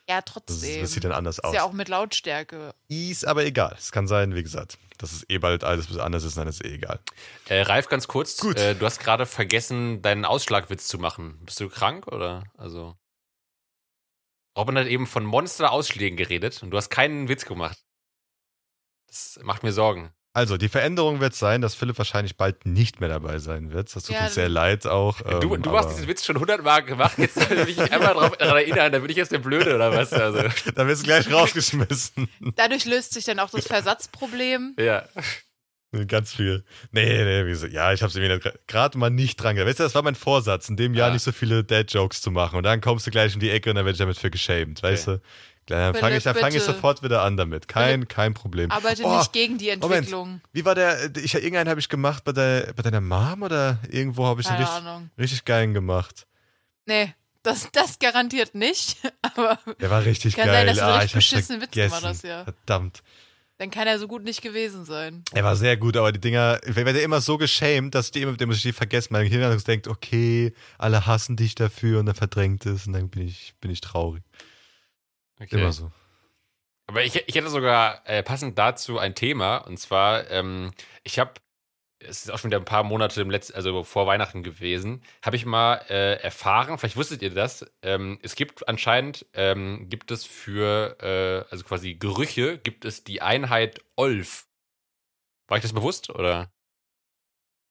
Ja, trotzdem. Das, das, sieht dann anders aus. Ist ja auch mit Lautstärke. Ist aber egal. Es kann sein, wie gesagt, dass es eh bald alles anders ist, dann ist eh egal. Äh, Ralf, ganz kurz. Gut. Äh, du hast gerade vergessen, deinen Ausschlagwitz zu machen. Bist du krank oder? Also. Robin hat eben von Monster-Ausschlägen geredet und du hast keinen Witz gemacht. Das macht mir Sorgen. Also, die Veränderung wird sein, dass Philipp wahrscheinlich bald nicht mehr dabei sein wird. Das tut ja, uns sehr leid auch. Ähm, du, du hast diesen Witz schon hundertmal gemacht, jetzt will ich einmal daran erinnern, da bin ich jetzt der Blöde oder was? Also. da wirst du gleich rausgeschmissen. Dadurch löst sich dann auch das Versatzproblem. Ja. Ganz viel. Nee, nee, wie so, ja, ich hab's mir gerade mal nicht dran gedacht. Weißt du, das war mein Vorsatz, in dem Jahr ja. nicht so viele Dad-Jokes zu machen. Und dann kommst du gleich um die Ecke und dann werde ich damit für geschämt, weißt okay. du? Dann fange ich, fang ich sofort wieder an damit. Kein, Philipp, kein Problem. Arbeite oh, nicht gegen die Entwicklung. Moment. Wie war der? Ich, irgendeinen habe ich gemacht bei, der, bei deiner Mom oder irgendwo habe ich einen richtig, richtig geilen gemacht. Nee, das, das garantiert nicht. Aber der war richtig kann geil. Sein, dass du ah, richtig beschissene Witze gemacht hast, ja. Verdammt. Dann kann er so gut nicht gewesen sein. Er war sehr gut, aber die Dinger, ich werde immer so geschämt, dass die immer, dem muss ich die vergessen. Mein Gehirn denkt, okay, alle hassen dich dafür und dann verdrängt es und dann bin ich, bin ich traurig. Okay. Immer so. Aber ich, ich hätte sogar äh, passend dazu ein Thema. Und zwar, ähm, ich habe, es ist auch schon wieder ein paar Monate im letzten, also vor Weihnachten gewesen, habe ich mal äh, erfahren, vielleicht wusstet ihr das, ähm, es gibt anscheinend, ähm, gibt es für, äh, also quasi Gerüche, gibt es die Einheit Olf. War ich das bewusst oder?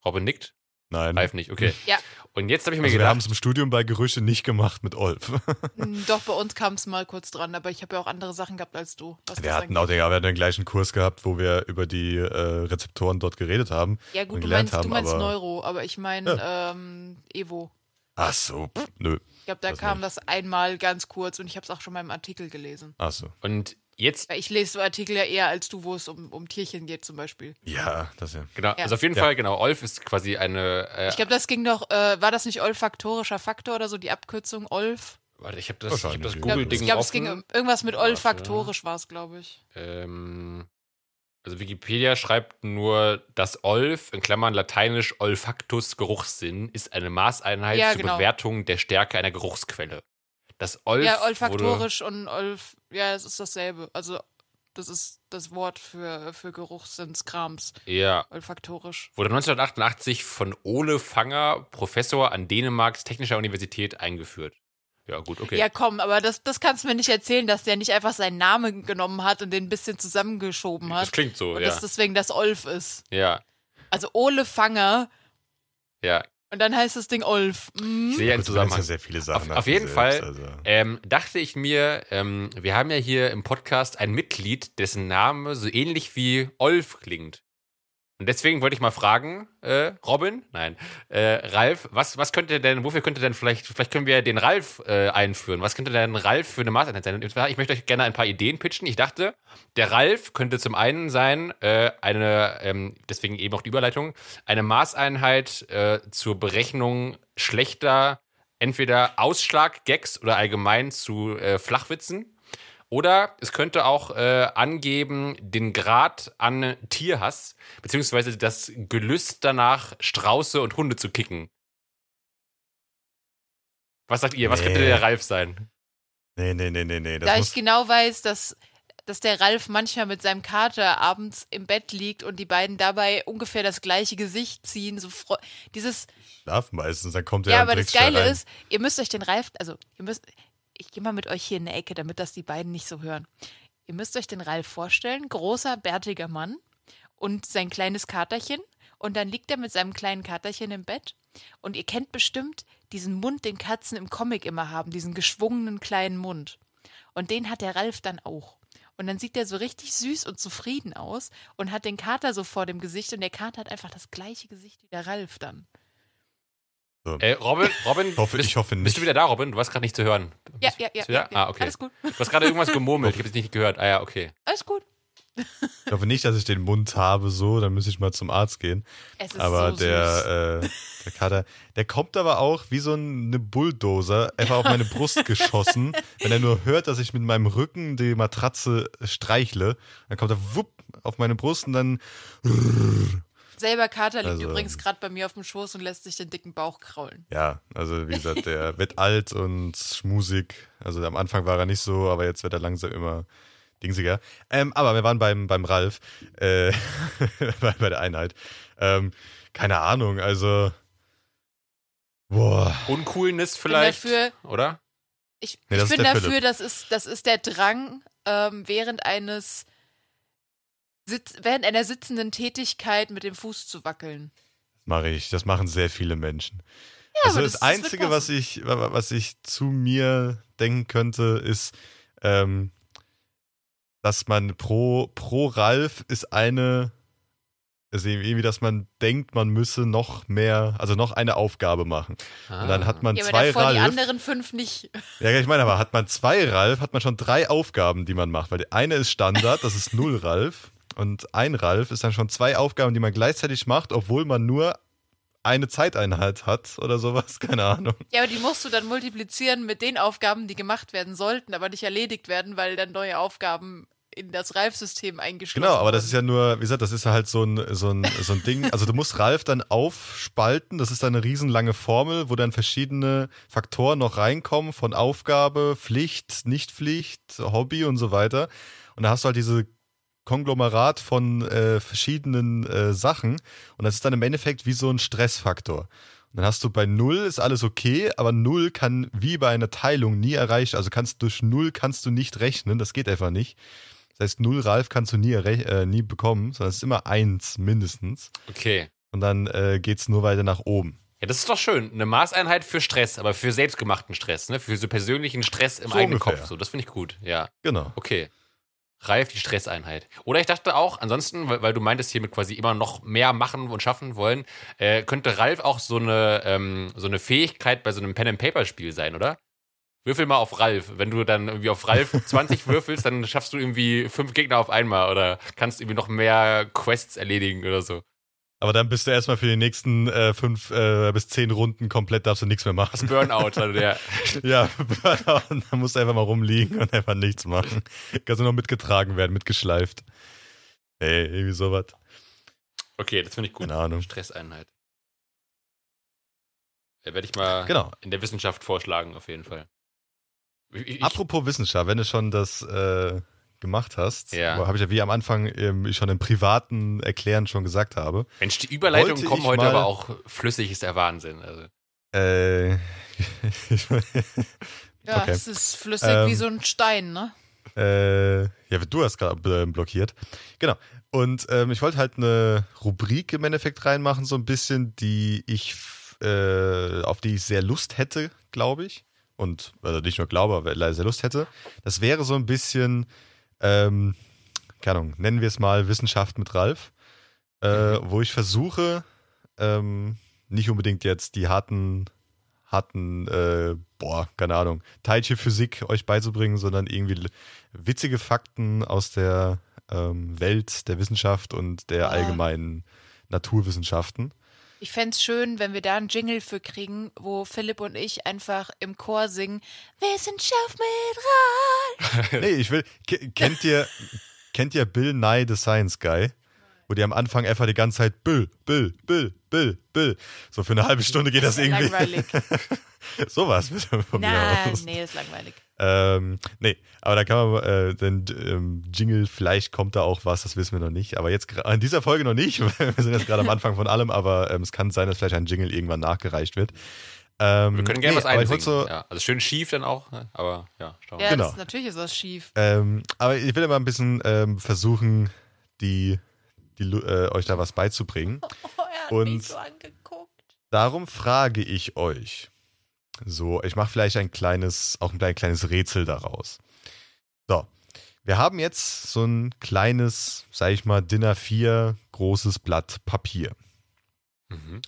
Robin nickt? Nein. Live nicht, okay. Ja. Und jetzt habe ich mir also gedacht. Wir haben es im Studium bei Gerüche nicht gemacht mit Olf. Hm, doch, bei uns kam es mal kurz dran, aber ich habe ja auch andere Sachen gehabt als du. wir hatten auch den, wir hatten den gleichen Kurs gehabt, wo wir über die äh, Rezeptoren dort geredet haben. Ja, gut, du meinst, haben, du meinst aber, Neuro, aber ich meine ja. ähm, Evo. Ach so, pff, nö. Ich glaube, da das kam nicht. das einmal ganz kurz und ich habe es auch schon mal im Artikel gelesen. Ach so. Und Jetzt. Ich lese so Artikel ja eher als du, wo es um, um Tierchen geht, zum Beispiel. Ja, das ja. Genau. Ja. Also auf jeden ja. Fall, genau. Olf ist quasi eine. Äh, ich glaube, das ging doch. Äh, war das nicht olfaktorischer Faktor oder so, die Abkürzung Olf? Warte, ich habe das, ich hab das Google-Ding Ich glaube, es ging um irgendwas mit olfaktorisch, war es, glaube ich. Ähm. Also Wikipedia schreibt nur, dass Olf, in Klammern lateinisch Olfactus Geruchssinn, ist eine Maßeinheit ja, zur genau. Bewertung der Stärke einer Geruchsquelle. Das Olf ja, olfaktorisch und Olf, ja, es ist dasselbe. Also das ist das Wort für, für Geruchssinnskrams. Ja. Olfaktorisch. Wurde 1988 von Ole Fanger, Professor an Dänemarks Technischer Universität, eingeführt. Ja, gut, okay. Ja, komm, aber das, das kannst du mir nicht erzählen, dass der nicht einfach seinen Namen genommen hat und den ein bisschen zusammengeschoben hat. Das klingt so, und ja. dass deswegen das Olf ist. Ja. Also Ole Fanger. Ja, und dann heißt das Ding Olf. Mhm. Ich sehe ja einen Zusammenhang. Ja sehr viele Sachen auf, auf jeden selbst, Fall also. ähm, dachte ich mir, ähm, wir haben ja hier im Podcast ein Mitglied, dessen Name so ähnlich wie Olf klingt. Und deswegen wollte ich mal fragen, äh, Robin, nein, äh, Ralf, was, was könnte denn, wofür könnte denn vielleicht, vielleicht können wir den Ralf äh, einführen. Was könnte denn Ralf für eine Maßeinheit sein? Ich möchte euch gerne ein paar Ideen pitchen. Ich dachte, der Ralf könnte zum einen sein, äh, eine, ähm, deswegen eben auch die Überleitung, eine Maßeinheit äh, zur Berechnung schlechter, entweder Ausschlag-Gags oder allgemein zu äh, Flachwitzen. Oder es könnte auch äh, angeben den Grad an Tierhass, beziehungsweise das Gelüst danach, Strauße und Hunde zu kicken. Was sagt ihr? Was nee. könnte der Ralf sein? Nee, nee, nee, nee, nee. da ich genau weiß, dass, dass der Ralf manchmal mit seinem Kater abends im Bett liegt und die beiden dabei ungefähr das gleiche Gesicht ziehen, so dieses. Schlafen meistens, dann kommt er Ja, aber das Geile rein. ist, ihr müsst euch den Ralf, also ihr müsst, ich gehe mal mit euch hier in eine Ecke, damit das die beiden nicht so hören. Ihr müsst euch den Ralf vorstellen, großer, bärtiger Mann und sein kleines Katerchen. Und dann liegt er mit seinem kleinen Katerchen im Bett. Und ihr kennt bestimmt diesen Mund, den Katzen im Comic immer haben, diesen geschwungenen kleinen Mund. Und den hat der Ralf dann auch. Und dann sieht er so richtig süß und zufrieden aus und hat den Kater so vor dem Gesicht und der Kater hat einfach das gleiche Gesicht wie der Ralf dann. So. Äh, Robin, Robin ich hoffe, bist, ich hoffe nicht. Bist du wieder da, Robin? Du warst gerade nicht zu hören. Ja, ja, ja, ja, Ah, okay. Alles gut. Du hast gerade irgendwas gemurmelt, ich habe es nicht gehört. Ah ja, okay. Alles gut. Ich hoffe nicht, dass ich den Mund habe, so, dann müsste ich mal zum Arzt gehen. Es ist aber so der, äh, der Kater, der kommt aber auch wie so eine Bulldozer einfach auf meine Brust geschossen. Wenn er nur hört, dass ich mit meinem Rücken die Matratze streichle, dann kommt er wupp auf meine Brust und dann Selber Kater liegt also, übrigens gerade bei mir auf dem Schoß und lässt sich den dicken Bauch kraulen. Ja, also wie gesagt, der wird alt und schmusig. Also am Anfang war er nicht so, aber jetzt wird er langsam immer dingsiger. Ähm, aber wir waren beim, beim Ralf, äh, bei der Einheit. Ähm, keine Ahnung, also. Boah. Uncoolness vielleicht, dafür, oder? Ich, nee, ich bin dafür, das ist, das ist der Drang, ähm, während eines Sitz, während einer sitzenden Tätigkeit mit dem Fuß zu wackeln. Das mache ich. Das machen sehr viele Menschen. Ja, also das, das Einzige, was ich, was ich zu mir denken könnte, ist, ähm, dass man pro, pro Ralf ist eine, also irgendwie, dass man denkt, man müsse noch mehr, also noch eine Aufgabe machen. Ah. Und dann hat man ja, zwei aber Ralf. die anderen fünf nicht. Ja, ich meine, aber hat man zwei Ralf, hat man schon drei Aufgaben, die man macht. Weil die eine ist Standard, das ist null Ralf. Und ein Ralf ist dann schon zwei Aufgaben, die man gleichzeitig macht, obwohl man nur eine Zeiteinheit hat oder sowas, keine Ahnung. Ja, aber die musst du dann multiplizieren mit den Aufgaben, die gemacht werden sollten, aber nicht erledigt werden, weil dann neue Aufgaben in das Ralf-System eingeschlossen Genau, aber das ist ja nur, wie gesagt, das ist halt so ein, so ein, so ein Ding. Also du musst Ralf dann aufspalten, das ist dann eine riesenlange Formel, wo dann verschiedene Faktoren noch reinkommen von Aufgabe, Pflicht, Nichtpflicht, Hobby und so weiter. Und da hast du halt diese Konglomerat von äh, verschiedenen äh, Sachen und das ist dann im Endeffekt wie so ein Stressfaktor. Und dann hast du bei null ist alles okay, aber null kann wie bei einer Teilung nie erreichen. Also kannst durch null kannst du nicht rechnen, das geht einfach nicht. Das heißt, null Ralf kannst du nie, äh, nie bekommen, sondern es ist immer eins mindestens. Okay. Und dann äh, es nur weiter nach oben. Ja, das ist doch schön. Eine Maßeinheit für Stress, aber für selbstgemachten Stress, ne? Für so persönlichen Stress im so eigenen ungefähr. Kopf. So, das finde ich gut, ja. Genau. Okay. Ralf die Stresseinheit. Oder ich dachte auch, ansonsten, weil, weil, du meintest hiermit quasi immer noch mehr machen und schaffen wollen, äh, könnte Ralf auch so eine, ähm, so eine Fähigkeit bei so einem Pen-and-Paper-Spiel sein, oder? Würfel mal auf Ralf. Wenn du dann irgendwie auf Ralf 20 würfelst, dann schaffst du irgendwie fünf Gegner auf einmal oder kannst irgendwie noch mehr Quests erledigen oder so. Aber dann bist du erstmal für die nächsten äh, fünf äh, bis zehn Runden komplett, darfst du nichts mehr machen. Das Burnout, also der. ja, Burnout, dann musst du einfach mal rumliegen und einfach nichts machen. Kannst du noch mitgetragen werden, mitgeschleift. Ey, irgendwie sowas. Okay, das finde ich gut. Keine Ahnung. Stresseinheit. Da werde ich mal genau. in der Wissenschaft vorschlagen, auf jeden Fall. Ich, Apropos Wissenschaft, wenn du schon das äh, gemacht hast. Ja. Habe ich ja wie am Anfang ähm, schon im privaten Erklären schon gesagt habe. Mensch, die Überleitungen kommen heute aber auch flüssig, ist der Wahnsinn. Also. Äh, ja, okay. es ist flüssig ähm, wie so ein Stein, ne? Äh, ja, du hast gerade blockiert. Genau. Und ähm, ich wollte halt eine Rubrik im Endeffekt reinmachen, so ein bisschen, die ich, äh, auf die ich sehr Lust hätte, glaube ich. Und, also nicht nur glaube, aber sehr Lust hätte. Das wäre so ein bisschen ähm, keine Ahnung, nennen wir es mal Wissenschaft mit Ralf. äh, mhm. wo ich versuche, ähm, nicht unbedingt jetzt die harten, harten, äh, boah, keine Ahnung, Teilchenphysik euch beizubringen, sondern irgendwie witzige Fakten aus der ähm, Welt der Wissenschaft und der allgemeinen Naturwissenschaften. Ich fände es schön, wenn wir da einen Jingle für kriegen, wo Philipp und ich einfach im Chor singen: Wissenschaft mit Rat. nee, ich will. Kennt ihr, kennt ihr Bill Nye, the Science Guy? Wo die am Anfang einfach die ganze Zeit Bill, Bill, Bill, Bill, Bill. So für eine halbe Stunde geht das, das irgendwie. Langweilig. Sowas bitte von Nein, mir aus. nee, ist langweilig. Ähm, nee, aber da kann man äh, den ähm, Jingle, vielleicht kommt da auch was, das wissen wir noch nicht. Aber jetzt in dieser Folge noch nicht, wir sind jetzt gerade am Anfang von allem, aber ähm, es kann sein, dass vielleicht ein Jingle irgendwann nachgereicht wird. Ähm, wir können gerne nee, was einsingen. So, ja, also schön schief dann auch, ne? aber ja, schauen wir Ja, genau. Das, natürlich ist das schief. Ähm, aber ich will immer ein bisschen ähm, versuchen, die, die äh, euch da was beizubringen. Oh, er hat Und mich so angeguckt. Darum frage ich euch, so, ich mache vielleicht ein kleines, auch ein kleines Rätsel daraus. So, wir haben jetzt so ein kleines, sag ich mal, DIN A4 großes Blatt Papier. Mhm.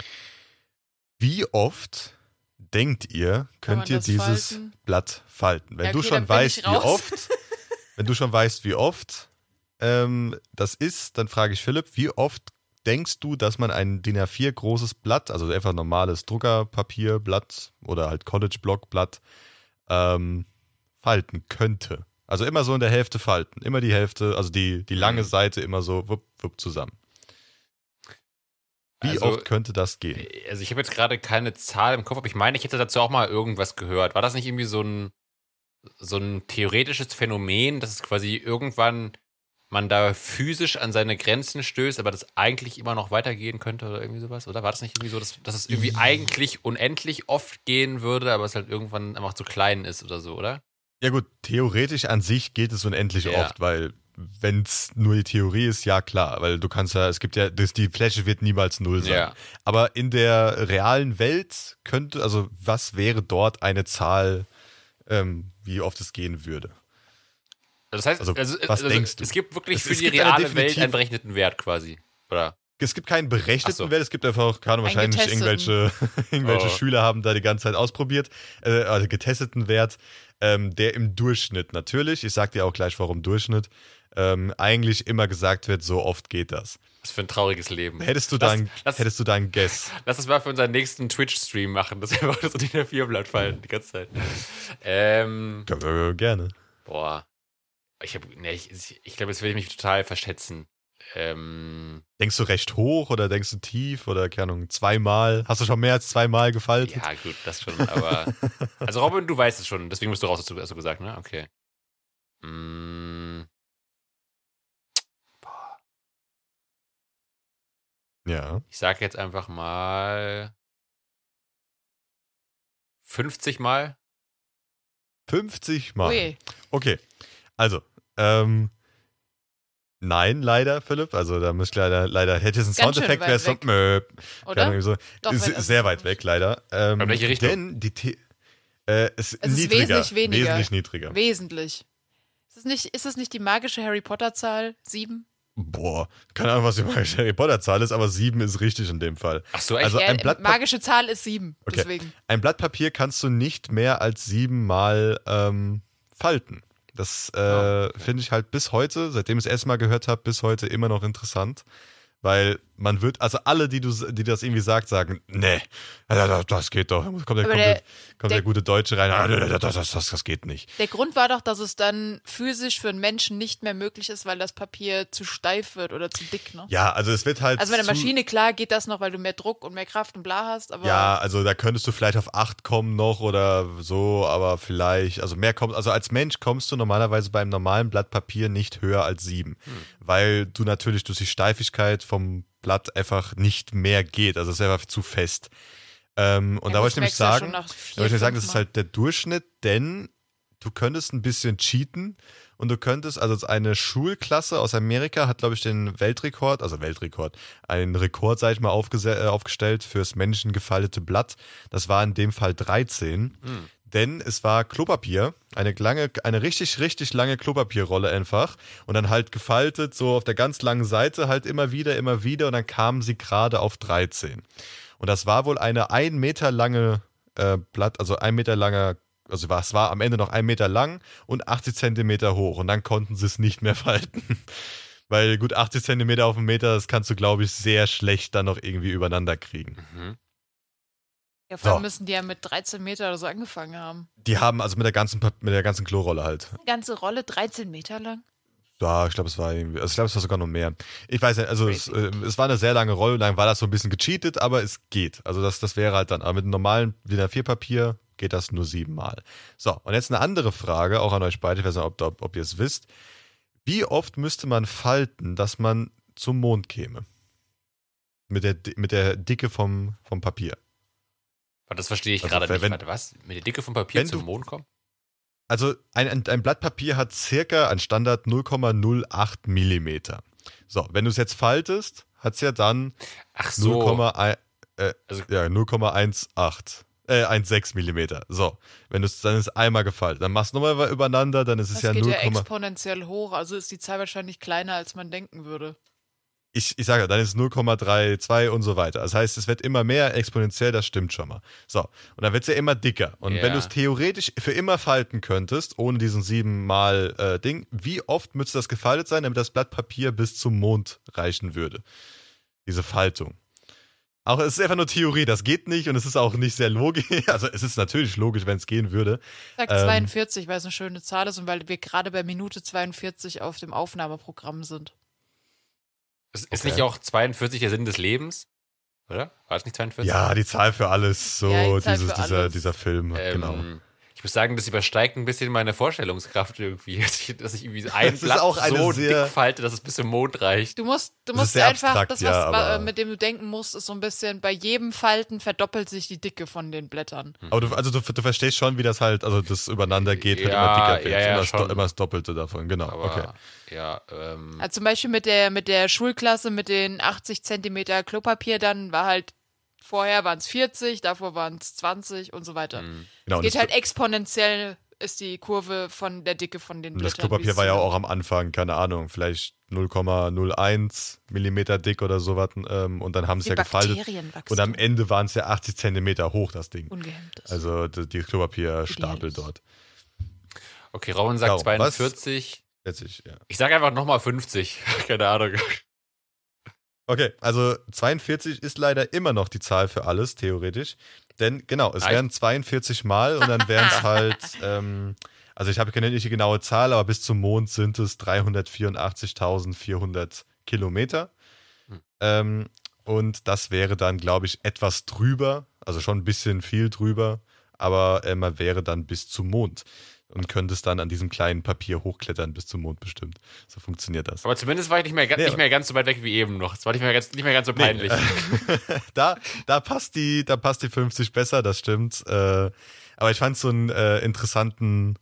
Wie oft denkt ihr, könnt ihr dieses falten? Blatt falten? Wenn ja, okay, du schon weißt, wie oft, wenn du schon weißt, wie oft ähm, das ist, dann frage ich Philipp, wie oft denkst du, dass man ein DIN A4 großes Blatt, also einfach normales Druckerpapierblatt oder halt College-Block-Blatt, ähm, falten könnte? Also immer so in der Hälfte falten. Immer die Hälfte, also die, die lange mhm. Seite immer so wupp, wupp zusammen. Wie also, oft könnte das gehen? Also ich habe jetzt gerade keine Zahl im Kopf, aber ich meine, ich hätte dazu auch mal irgendwas gehört. War das nicht irgendwie so ein, so ein theoretisches Phänomen, dass es quasi irgendwann man da physisch an seine Grenzen stößt, aber das eigentlich immer noch weitergehen könnte oder irgendwie sowas? Oder war das nicht irgendwie so, dass, dass es irgendwie eigentlich unendlich oft gehen würde, aber es halt irgendwann einfach zu klein ist oder so, oder? Ja gut, theoretisch an sich geht es unendlich ja. oft, weil wenn es nur die Theorie ist, ja klar, weil du kannst ja, es gibt ja, das, die Fläche wird niemals null sein. Ja. Aber in der realen Welt könnte, also was wäre dort eine Zahl, ähm, wie oft es gehen würde? Das heißt, also, also, was also, denkst du? Es gibt wirklich es, für es die reale Welt einen berechneten Wert quasi, oder? Es gibt keinen berechneten so. Wert, es gibt einfach, keine wahrscheinlich irgendwelche, irgendwelche oh. Schüler haben da die ganze Zeit ausprobiert, äh, also getesteten Wert, ähm, der im Durchschnitt natürlich, ich sag dir auch gleich warum Durchschnitt, ähm, eigentlich immer gesagt wird, so oft geht das. Was für ein trauriges Leben. Hättest du dann, hättest du da einen Guess? Lass uns mal für unseren nächsten Twitch-Stream machen, dass wir einfach so in der Vierblatt fallen die ganze Zeit. Ähm, Gerne. Boah, ich habe, ne, ich, ich glaube, jetzt werde ich mich total verschätzen. Ähm, denkst du recht hoch oder denkst du tief oder keine Ahnung, zweimal? Hast du schon mehr als zweimal gefaltet? Ja, gut, das schon, aber. also, Robin, du weißt es schon, deswegen bist du raus, hast du, hast du gesagt, ne? Okay. Mm. Boah. Ja. Ich sag jetzt einfach mal 50 Mal. 50 Mal. Ui. Okay. Also, ähm, nein, leider, Philipp. Also da müsste leider, leider hätte es ein Soundeffekt, wäre es so, möp, Oder? So. Doch, sehr, sehr weit weg, leider. Ähm, In welche Richtung? Denn die The äh, es, es ist niedriger, wesentlich weniger. Wesentlich niedriger. Wesentlich. Ist es nicht, ist es nicht die magische Harry Potter-Zahl? Sieben? Boah, keine Ahnung, was die magische Harry Potter-Zahl ist, aber sieben ist richtig in dem Fall. Ach so, echt? Also ein ja, Blatt magische Zahl ist sieben, okay. deswegen. Ein Blatt Papier kannst du nicht mehr als sieben Mal ähm, falten. Das äh, ja. finde ich halt bis heute, seitdem ich es erstmal gehört habe, bis heute immer noch interessant. Weil man wird, also alle, die du, die das irgendwie sagt, sagen, nee, das geht doch. Kommt der, kommt der, kommt der, der gute Deutsche rein, ah, das, das, das, das geht nicht. Der Grund war doch, dass es dann physisch für einen Menschen nicht mehr möglich ist, weil das Papier zu steif wird oder zu dick, ne? Ja, also es wird halt. Also bei der Maschine, klar, geht das noch, weil du mehr Druck und mehr Kraft und bla hast, aber. Ja, also da könntest du vielleicht auf acht kommen noch oder so, aber vielleicht, also mehr kommt, also als Mensch kommst du normalerweise beim normalen Blatt Papier nicht höher als sieben, hm. weil du natürlich durch die Steifigkeit vom Blatt einfach nicht mehr geht. Also es ist einfach zu fest. Ähm, und ja, da wollte ich nämlich sagen, da wollte ich sagen, das ist halt der Durchschnitt, denn du könntest ein bisschen cheaten und du könntest, also eine Schulklasse aus Amerika hat, glaube ich, den Weltrekord, also Weltrekord, einen Rekord, sag ich mal, äh, aufgestellt fürs menschengefaltete Blatt. Das war in dem Fall 13. Mhm. Denn es war Klopapier, eine lange, eine richtig, richtig lange Klopapierrolle einfach und dann halt gefaltet, so auf der ganz langen Seite halt immer wieder, immer wieder und dann kamen sie gerade auf 13. Und das war wohl eine ein Meter lange äh, Blatt, also ein Meter langer also es war am Ende noch ein Meter lang und 80 Zentimeter hoch und dann konnten sie es nicht mehr falten. Weil gut 80 Zentimeter auf einen Meter, das kannst du, glaube ich, sehr schlecht dann noch irgendwie übereinander kriegen. Mhm. Ja, vor allem so. müssen die ja mit 13 Meter oder so angefangen haben. Die haben also mit der ganzen, mit der ganzen Klorolle halt. Die ganze Rolle 13 Meter lang? Ja, ich glaube, es war irgendwie, also ich glaube, es war sogar noch mehr. Ich weiß nicht, also es, äh, es, war eine sehr lange Rolle, dann war das so ein bisschen gecheatet, aber es geht. Also das, das wäre halt dann, aber mit einem normalen DIN A4-Papier geht das nur siebenmal. So, und jetzt eine andere Frage, auch an euch beide, ich weiß nicht, ob, ob, ob ihr es wisst. Wie oft müsste man falten, dass man zum Mond käme? Mit der, mit der Dicke vom, vom Papier. Das verstehe ich also, gerade nicht. Wenn, Warte, was? Mit der Dicke vom Papier zum du, Mond kommen? Also ein, ein, ein, Blatt Papier hat circa an Standard 0,08 Millimeter. So, wenn du es jetzt faltest, hat es ja dann Ach so. 0,1, äh, also, ja, 0,18. Äh, 1,6 Millimeter. So, wenn du es dann ist einmal gefaltet, dann machst du nochmal übereinander, dann ist es das ja 0, geht ja exponentiell hoch, also ist die Zahl wahrscheinlich kleiner, als man denken würde ich, ich sage, dann ist es 0,32 und so weiter. Das heißt, es wird immer mehr exponentiell, das stimmt schon mal. So, und dann wird es ja immer dicker. Und yeah. wenn du es theoretisch für immer falten könntest, ohne diesen siebenmal äh, Ding, wie oft müsste das gefaltet sein, damit das Blatt Papier bis zum Mond reichen würde? Diese Faltung. Auch es ist einfach nur Theorie, das geht nicht und es ist auch nicht sehr logisch. Also es ist natürlich logisch, wenn es gehen würde. Ich sag 42, ähm, weil es eine schöne Zahl ist und weil wir gerade bei Minute 42 auf dem Aufnahmeprogramm sind. Ist, ist nicht auch 42 der Sinn des Lebens? Oder? War es nicht 42? Ja, die Zahl für alles, so ja, die dieses, dieser, alles. dieser Film, ähm, genau muss sagen, das übersteigt ein bisschen meine Vorstellungskraft irgendwie, dass ich, dass ich irgendwie ein Blatt so dick falte, dass es bis zum Mond reicht. Du musst, du musst einfach, abstrakt, das, was, ja, mit dem du denken musst, ist so ein bisschen, bei jedem Falten verdoppelt sich die Dicke von den Blättern. Aber du, also du, du verstehst schon, wie das halt, also das übereinander geht, wird ja, immer dicker wird. Ja, ja, immer, schon. immer das Doppelte davon, genau. Aber, okay. Ja, ähm. Also zum Beispiel mit der, mit der Schulklasse mit den 80 Zentimeter Klopapier, dann war halt Vorher waren es 40, davor waren es 20 und so weiter. Mhm. Genau, es geht halt exponentiell, ist die Kurve von der Dicke von den Blättern. Das Klopapier war ja auch am Anfang, keine Ahnung, vielleicht 0,01 Millimeter dick oder sowas. Ähm, und dann haben sie ja gefaltet. Und am Ende waren es ja 80 Zentimeter hoch, das Ding. Ungehemmtes. Also die, die Klopapierstapel dort. Okay, Rauen sagt Darum, 42. Was? Ich, ja. ich sage einfach nochmal 50. Keine Ahnung. Okay, also 42 ist leider immer noch die Zahl für alles, theoretisch. Denn genau, es wären 42 Mal und dann wären es halt, ähm, also ich habe keine nicht die genaue Zahl, aber bis zum Mond sind es 384.400 Kilometer. Hm. Ähm, und das wäre dann, glaube ich, etwas drüber, also schon ein bisschen viel drüber, aber äh, man wäre dann bis zum Mond und könntest dann an diesem kleinen Papier hochklettern bis zum Mond bestimmt. So funktioniert das. Aber zumindest war ich nicht mehr, nee, nicht mehr ganz so weit weg wie eben noch. Es war nicht mehr ganz, nicht mehr ganz so peinlich. Nee, da, da, passt die, da passt die 50 besser, das stimmt. Äh, aber ich fand so einen äh, interessanten,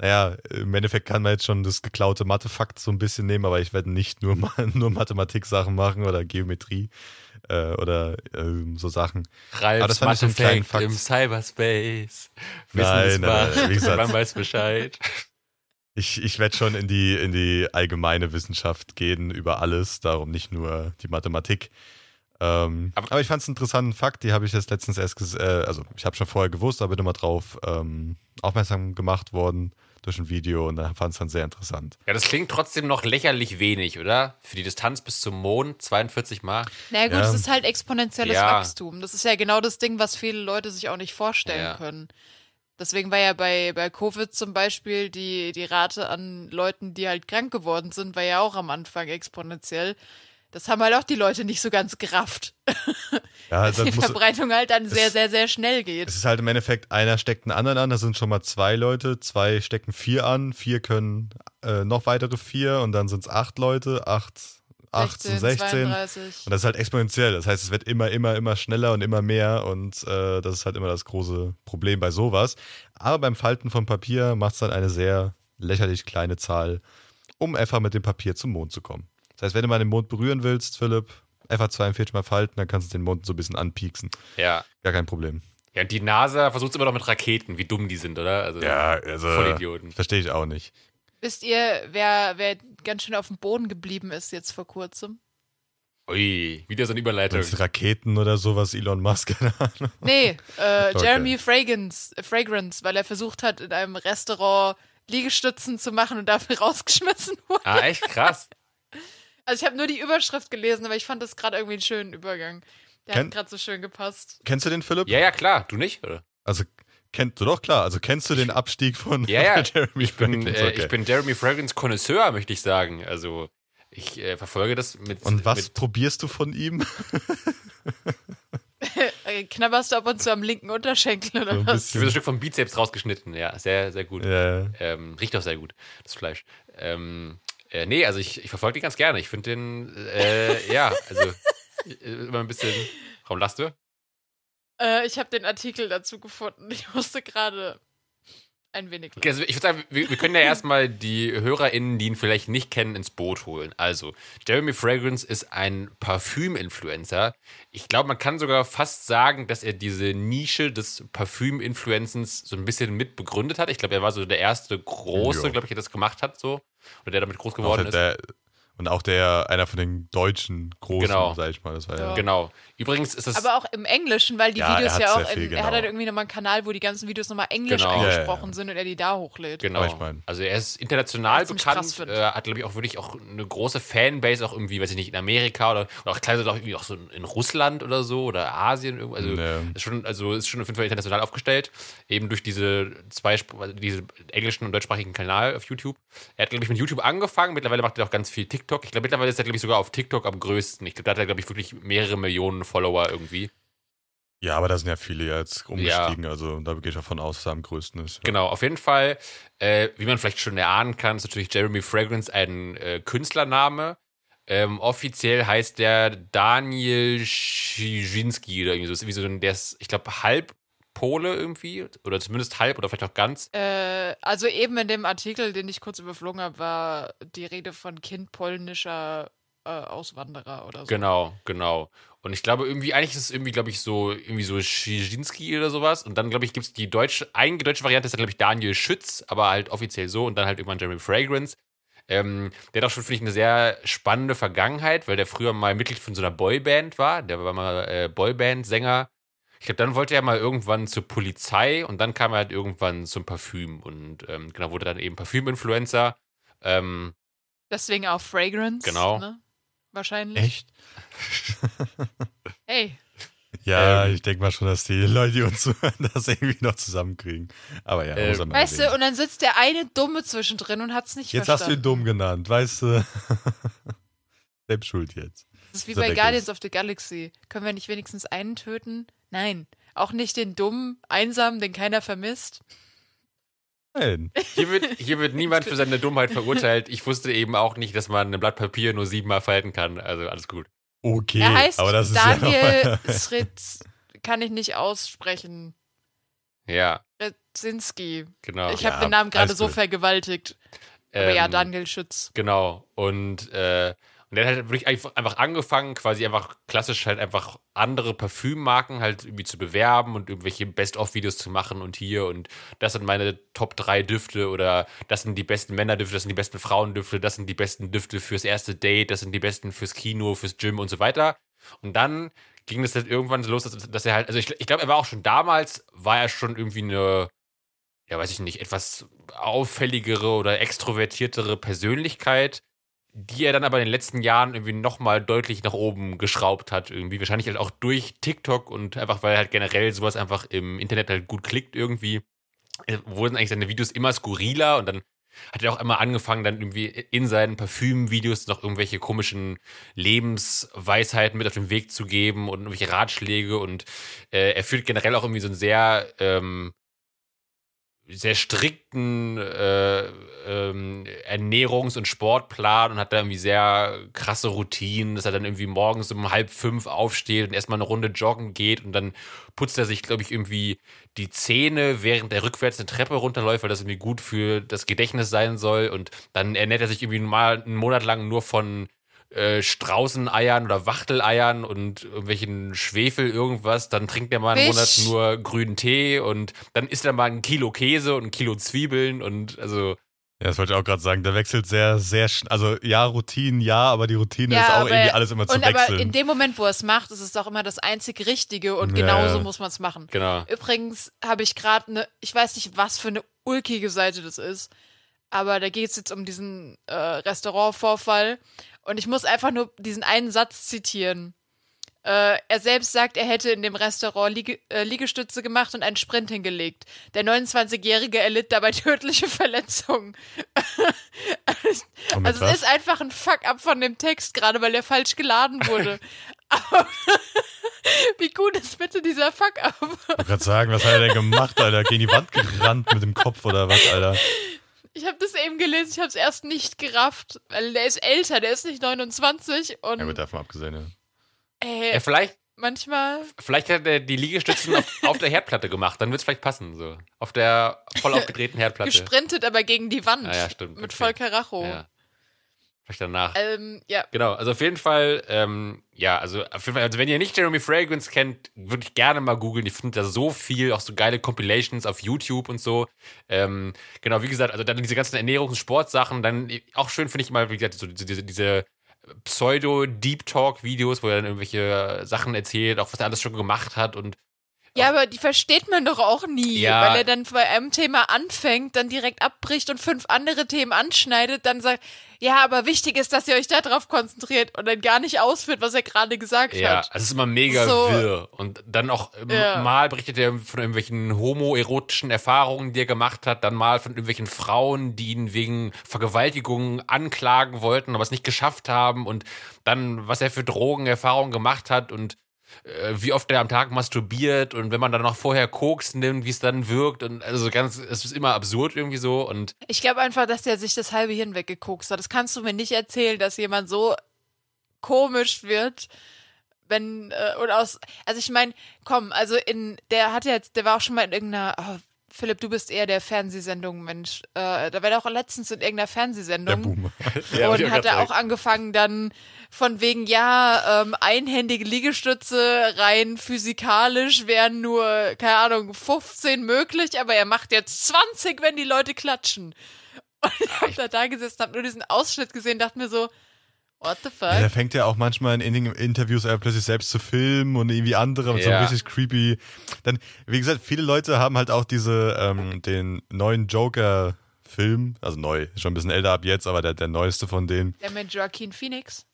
naja, im Endeffekt kann man jetzt schon das geklaute Mathefakt so ein bisschen nehmen, aber ich werde nicht nur, nur Mathematik-Sachen machen oder Geometrie äh, oder äh, so Sachen. Ralfs Aber das fand ich einen Fakt. im Cyberspace. Nein, nein, nein, wie gesagt. Man weiß Bescheid. Ich, ich werde schon in die, in die allgemeine Wissenschaft gehen über alles, darum nicht nur die Mathematik. Ähm, aber, aber, ich fand es einen interessanten Fakt, die habe ich jetzt letztens erst, äh, also ich habe schon vorher gewusst, aber bin immer drauf ähm, aufmerksam gemacht worden durch ein Video und dann fand es dann sehr interessant. Ja, das klingt trotzdem noch lächerlich wenig, oder? Für die Distanz bis zum Mond 42 Mal. Na naja, gut, es ist halt exponentielles ja. Wachstum. Das ist ja genau das Ding, was viele Leute sich auch nicht vorstellen ja. können. Deswegen war ja bei, bei Covid zum Beispiel die, die Rate an Leuten, die halt krank geworden sind, war ja auch am Anfang exponentiell. Das haben halt auch die Leute nicht so ganz gerafft. Ja, Dass die Verbreitung halt dann sehr, sehr, sehr schnell geht. Es ist halt im Endeffekt, einer steckt einen anderen an, da sind schon mal zwei Leute, zwei stecken vier an, vier können äh, noch weitere vier und dann sind es acht Leute, acht, 18, 16. 32. Und das ist halt exponentiell. Das heißt, es wird immer, immer, immer schneller und immer mehr und äh, das ist halt immer das große Problem bei sowas. Aber beim Falten von Papier macht es dann eine sehr lächerlich kleine Zahl, um einfach mit dem Papier zum Mond zu kommen. Das heißt, wenn du mal den Mond berühren willst, Philipp, einfach 42 mal falten, dann kannst du den Mond so ein bisschen anpieksen. Ja. Gar kein Problem. Ja, und die NASA versucht es immer noch mit Raketen, wie dumm die sind, oder? Also, ja, also. Vollidioten. Verstehe ich auch nicht. Wisst ihr, wer, wer ganz schön auf dem Boden geblieben ist jetzt vor kurzem? Ui, wieder so eine Überleitung. Das Raketen oder sowas, Elon Musk, keine Ahnung. Nee, äh, okay. Jeremy Fragrance, äh, Fragrance, weil er versucht hat, in einem Restaurant Liegestützen zu machen und dafür rausgeschmissen wurde. Ah, echt krass. Also ich habe nur die Überschrift gelesen, aber ich fand das gerade irgendwie einen schönen Übergang. Der Ken hat gerade so schön gepasst. Kennst du den, Philipp? Ja, ja, klar. Du nicht, oder? Also Kennst du doch klar, also kennst du den Abstieg von ja, ja. Jeremy ich bin, Fragrance? Äh, ich bin Jeremy Fragrance Connoisseur, möchte ich sagen. Also ich äh, verfolge das mit. Und was mit probierst du von ihm? Knabberst du ab und zu am linken Unterschenkel oder so was? Ich ein Stück vom Bizeps rausgeschnitten, ja. Sehr, sehr gut. Ja. Ähm, riecht auch sehr gut, das Fleisch. Ähm, äh, nee, also ich, ich verfolge den ganz gerne. Ich finde den, äh, ja, also äh, immer ein bisschen. Warum lachst du? Äh, ich habe den Artikel dazu gefunden. Ich musste gerade ein wenig. Okay, also ich würde sagen, wir, wir, können ja erstmal die HörerInnen, die ihn vielleicht nicht kennen, ins Boot holen. Also, Jeremy Fragrance ist ein Parfüm-Influencer. Ich glaube, man kann sogar fast sagen, dass er diese Nische des Parfüm-Influencens so ein bisschen mit begründet hat. Ich glaube, er war so der erste große, glaube ich, der das gemacht hat, so. Oder der damit groß geworden ist. Der, und auch der, einer von den deutschen Großen, genau. sag ich mal. Das war ja. Genau. Übrigens ist das. Aber auch im Englischen, weil die ja, Videos ja auch. Viel, in, genau. Er hat halt irgendwie nochmal einen Kanal, wo die ganzen Videos nochmal Englisch genau. eingesprochen ja, sind und er die da hochlädt. Genau. Ich mein. Also er ist international ist bekannt, äh, hat, glaube ich, auch wirklich auch eine große Fanbase, auch irgendwie, weiß ich nicht, in Amerika oder, oder auch auch irgendwie auch so in Russland oder so oder Asien. Also, nee. ist schon, also ist schon auf jeden Fall international aufgestellt. Eben durch diese zwei, also diese englischen und deutschsprachigen Kanal auf YouTube. Er hat, glaube ich, mit YouTube angefangen. Mittlerweile macht er auch ganz viel TikTok. Ich glaube, mittlerweile ist er, glaube ich, sogar auf TikTok am größten. Ich glaube, da hat er, glaube ich, wirklich mehrere Millionen Follower irgendwie. Ja, aber da sind ja viele jetzt umgestiegen, ja. also da gehe ich davon aus, dass er am größten ist. Ja. Genau, auf jeden Fall, äh, wie man vielleicht schon erahnen kann, ist natürlich Jeremy Fragrance ein äh, Künstlername. Ähm, offiziell heißt der Daniel Schizinski oder irgendwie so. Wie so der ist, ich glaube, halb Pole irgendwie oder zumindest halb oder vielleicht auch ganz. Äh, also eben in dem Artikel, den ich kurz überflogen habe, war die Rede von Kind polnischer äh, Auswanderer oder so. Genau, genau. Und ich glaube irgendwie, eigentlich ist es irgendwie, glaube ich, so, irgendwie so Schizinski oder sowas. Und dann, glaube ich, gibt es die deutsche, eigene deutsche Variante ist dann, glaube ich, Daniel Schütz, aber halt offiziell so und dann halt irgendwann Jeremy Fragrance. Ähm, der hat auch schon, finde ich, eine sehr spannende Vergangenheit, weil der früher mal Mitglied von so einer Boyband war. Der war mal äh, Boyband-Sänger. Ich glaube, dann wollte er mal irgendwann zur Polizei und dann kam er halt irgendwann zum Parfüm und ähm, genau, wurde dann eben Parfüm-Influencer. Ähm, Deswegen auch Fragrance. Genau. Ne? Wahrscheinlich. Echt? hey. Ja, ähm, ich denke mal schon, dass die Leute, die uns zuhören, das irgendwie noch zusammenkriegen. Aber ja, ähm, muss man Weißt du, und dann sitzt der eine Dumme zwischendrin und hat es nicht jetzt verstanden. Jetzt hast du ihn dumm genannt, weißt du? Selbst schuld jetzt. Das ist wie so bei Guardians of the Galaxy. Können wir nicht wenigstens einen töten? Nein. Auch nicht den dummen, einsamen, den keiner vermisst. Nein. Hier wird, hier wird niemand für seine Dummheit verurteilt. Ich wusste eben auch nicht, dass man ein Blatt Papier nur siebenmal falten kann. Also alles gut. Okay, er heißt aber das Daniel ist ja Sritz, kann ich nicht aussprechen. Ja. Retzinski. Genau. Ich habe ja, den Namen gerade so vergewaltigt. Aber ähm, ja, Daniel Schütz. Genau. Und äh, und der hat halt wirklich einfach angefangen, quasi einfach klassisch halt einfach andere Parfümmarken halt irgendwie zu bewerben und irgendwelche Best-of-Videos zu machen und hier und das sind meine Top 3 Düfte oder das sind die besten Männerdüfte, das sind die besten Frauendüfte, das sind die besten Düfte fürs erste Date, das sind die besten fürs Kino, fürs Gym und so weiter. Und dann ging es halt irgendwann so los, dass, dass er halt, also ich, ich glaube, er war auch schon damals, war er schon irgendwie eine, ja, weiß ich nicht, etwas auffälligere oder extrovertiertere Persönlichkeit die er dann aber in den letzten Jahren irgendwie nochmal deutlich nach oben geschraubt hat. Irgendwie. Wahrscheinlich halt auch durch TikTok und einfach, weil halt generell sowas einfach im Internet halt gut klickt irgendwie, äh, wurden eigentlich seine Videos immer skurriler? Und dann hat er auch immer angefangen, dann irgendwie in seinen Parfüm-Videos noch irgendwelche komischen Lebensweisheiten mit auf den Weg zu geben und irgendwelche Ratschläge. Und äh, er führt generell auch irgendwie so ein sehr ähm, sehr strikten äh, ähm, Ernährungs- und Sportplan und hat da irgendwie sehr krasse Routinen, dass er dann irgendwie morgens um halb fünf aufsteht und erstmal eine Runde joggen geht und dann putzt er sich, glaube ich, irgendwie die Zähne, während er rückwärts eine Treppe runterläuft, weil das irgendwie gut für das Gedächtnis sein soll und dann ernährt er sich irgendwie mal einen Monat lang nur von äh, Straußeneiern oder Wachteleiern und irgendwelchen Schwefel irgendwas, dann trinkt er mal einen Monat nur grünen Tee und dann isst er mal ein Kilo Käse und ein Kilo Zwiebeln und also ja, das wollte ich auch gerade sagen. Der wechselt sehr, sehr schnell. Also ja, Routinen ja, aber die Routine ja, ist auch irgendwie alles immer zu und wechseln. Aber in dem Moment, wo er es macht, ist es auch immer das einzig Richtige und ja. genauso muss man es machen. Genau. Übrigens habe ich gerade eine, ich weiß nicht, was für eine ulkige Seite das ist, aber da geht es jetzt um diesen äh, Restaurantvorfall und ich muss einfach nur diesen einen Satz zitieren. Äh, er selbst sagt, er hätte in dem Restaurant Liege, äh, Liegestütze gemacht und einen Sprint hingelegt. Der 29-Jährige erlitt dabei tödliche Verletzungen. also es ist einfach ein Fuck-up von dem Text, gerade weil er falsch geladen wurde. wie gut ist bitte dieser Fuck-up? Ich wollte gerade sagen, was hat er denn gemacht, Alter? Gegen die Wand gerannt mit dem Kopf oder was, Alter? Ich habe das eben gelesen, ich habe es erst nicht gerafft, weil der ist älter, der ist nicht 29 und. Ja, gut, davon abgesehen, ja. Äh, ja, vielleicht. Manchmal. Vielleicht hat er die Liegestützen auf, auf der Herdplatte gemacht, dann wird es vielleicht passen. So. Auf der voll aufgedrehten Herdplatte. Gesprintet, aber gegen die Wand. Ah, ja, stimmt. Mit okay. voll Karacho. Ja. Vielleicht danach. Ähm, ja. Genau, also auf jeden Fall, ähm, ja, also auf jeden Fall, also wenn ihr nicht Jeremy Fragrance kennt, würde ich gerne mal googeln. Ich finde da so viel, auch so geile Compilations auf YouTube und so. Ähm, genau, wie gesagt, also dann diese ganzen Ernährungs- und Sportsachen, dann auch schön finde ich mal, wie gesagt, so diese, diese Pseudo-Deep Talk-Videos, wo er dann irgendwelche Sachen erzählt, auch was er alles schon gemacht hat und ja, aber die versteht man doch auch nie, ja. weil er dann bei einem Thema anfängt, dann direkt abbricht und fünf andere Themen anschneidet, dann sagt, ja, aber wichtig ist, dass ihr euch darauf konzentriert und dann gar nicht ausführt, was er gerade gesagt ja, hat. Ja, es ist immer mega so. wirr. Und dann auch ja. mal berichtet er von irgendwelchen homoerotischen Erfahrungen, die er gemacht hat, dann mal von irgendwelchen Frauen, die ihn wegen Vergewaltigung anklagen wollten, aber es nicht geschafft haben und dann, was er für Drogenerfahrungen gemacht hat und wie oft er am Tag masturbiert und wenn man dann noch vorher Koks nimmt, wie es dann wirkt und also ganz, es ist immer absurd irgendwie so und. Ich glaube einfach, dass der sich das halbe Hirn weggekokst hat. Das kannst du mir nicht erzählen, dass jemand so komisch wird, wenn äh, oder aus, also ich meine, komm, also in, der hat jetzt, der war auch schon mal in irgendeiner, oh, Philipp, du bist eher der Fernsehsendung, Mensch. Äh, da war er auch letztens in irgendeiner Fernsehsendung. Der und hat er auch angefangen dann von wegen, ja, ähm, einhändige Liegestütze rein physikalisch wären nur, keine Ahnung, 15 möglich, aber er macht jetzt 20, wenn die Leute klatschen. Und ich hab da da gesessen, hab nur diesen Ausschnitt gesehen, dachte mir so, What the fuck? Ja, der fängt ja auch manchmal in Interviews äh, plötzlich selbst zu filmen und irgendwie andere mit ja. so richtig creepy. Dann, wie gesagt, viele Leute haben halt auch diese, ähm, den neuen Joker-Film, also neu, schon ein bisschen älter ab jetzt, aber der, der neueste von denen. Der mit Joaquin Phoenix?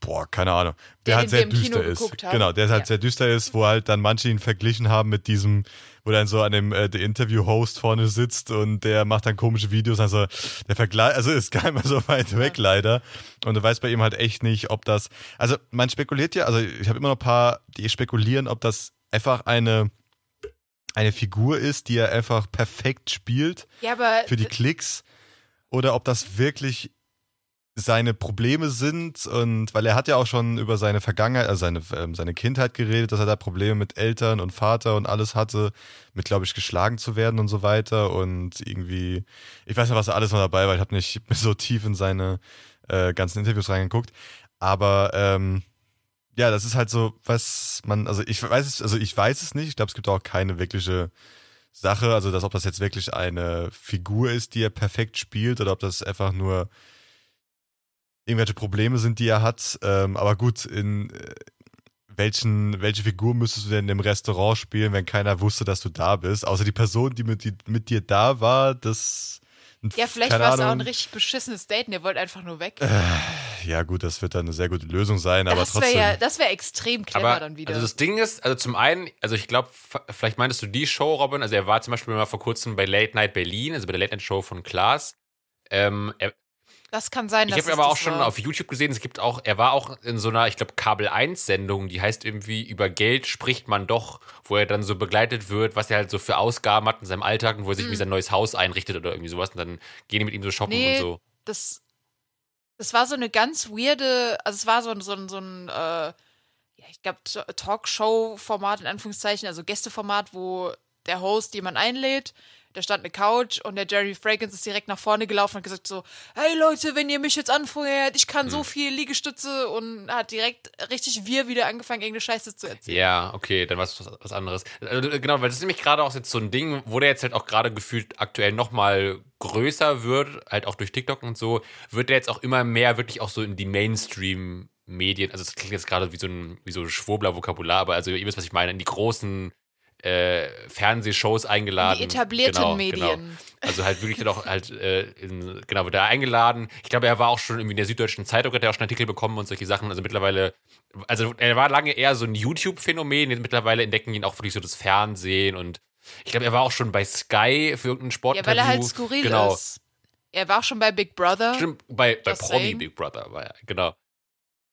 Boah, keine Ahnung, der, der halt sehr düster ist. Genau, der halt ja. sehr düster ist, wo halt dann manche ihn verglichen haben mit diesem, wo dann so an dem äh, Interview-Host vorne sitzt und der macht dann komische Videos. Also der Vergleich, also ist gar nicht mehr so weit ja. weg leider. Und du weißt bei ihm halt echt nicht, ob das, also man spekuliert ja, also ich habe immer noch ein paar, die spekulieren, ob das einfach eine eine Figur ist, die er einfach perfekt spielt ja, für die Klicks oder ob das wirklich seine Probleme sind und weil er hat ja auch schon über seine Vergangenheit, also seine, ähm, seine Kindheit geredet, dass er da Probleme mit Eltern und Vater und alles hatte, mit, glaube ich, geschlagen zu werden und so weiter und irgendwie, ich weiß nicht, was da alles noch dabei war, ich habe nicht so tief in seine äh, ganzen Interviews reingeguckt, aber ähm, ja, das ist halt so, was man, also ich weiß es, also ich weiß es nicht, ich glaube, es gibt auch keine wirkliche Sache, also dass ob das jetzt wirklich eine Figur ist, die er perfekt spielt oder ob das einfach nur irgendwelche Probleme sind, die er hat. Ähm, aber gut, in äh, welchen, welche Figur müsstest du denn im Restaurant spielen, wenn keiner wusste, dass du da bist? Außer die Person, die mit, die, mit dir da war, das. Ja, vielleicht war es auch ein richtig beschissenes Date und ihr wollt einfach nur weg. Äh, ja, gut, das wird dann eine sehr gute Lösung sein, das aber trotzdem. Ja, das wäre extrem clever aber, dann wieder. Also das Ding ist, also zum einen, also ich glaube, vielleicht meintest du die Show, Robin, also er war zum Beispiel mal vor kurzem bei Late Night Berlin, also bei der Late Night Show von Klaas. Ähm, er, das kann sein, Ich habe aber auch schon war. auf YouTube gesehen, es gibt auch, er war auch in so einer, ich glaube, Kabel 1 Sendung, die heißt irgendwie über Geld spricht man doch, wo er dann so begleitet wird, was er halt so für Ausgaben hat in seinem Alltag und wo er sich hm. wie sein neues Haus einrichtet oder irgendwie sowas und dann gehen die mit ihm so shoppen nee, und so. Das, das war so eine ganz weirde, also es war so, so, so ein, äh, ja, ich glaube, Talkshow-Format in Anführungszeichen, also Gästeformat, wo der Host jemand einlädt da stand eine Couch und der Jerry Fragrance ist direkt nach vorne gelaufen und hat gesagt so, hey Leute, wenn ihr mich jetzt anfeuert, ich kann hm. so viel Liegestütze und hat direkt richtig wir wieder angefangen, irgendeine Scheiße zu erzählen. Ja, okay, dann war es was, was anderes. Also, genau, weil das ist nämlich gerade auch jetzt so ein Ding, wo der jetzt halt auch gerade gefühlt aktuell nochmal größer wird, halt auch durch TikTok und so, wird der jetzt auch immer mehr wirklich auch so in die Mainstream Medien, also das klingt jetzt gerade wie so ein wie so Schwurbler-Vokabular, aber also ihr wisst, was ich meine, in die großen äh, Fernsehshows eingeladen. Die etablierten genau. Medien. Genau. Also halt wirklich dann auch halt, äh, in, genau, wird da eingeladen. Ich glaube, er war auch schon irgendwie in der Süddeutschen Zeitung, hat er auch schon Artikel bekommen und solche Sachen. Also mittlerweile, also er war lange eher so ein YouTube-Phänomen. Mittlerweile entdecken ihn auch wirklich so das Fernsehen und ich glaube, er war auch schon bei Sky für irgendeinen Sport. Ja, weil er halt skurril genau. ist. Er war auch schon bei Big Brother. Stimmt, bei, bei Promi. Big Brother war er, genau.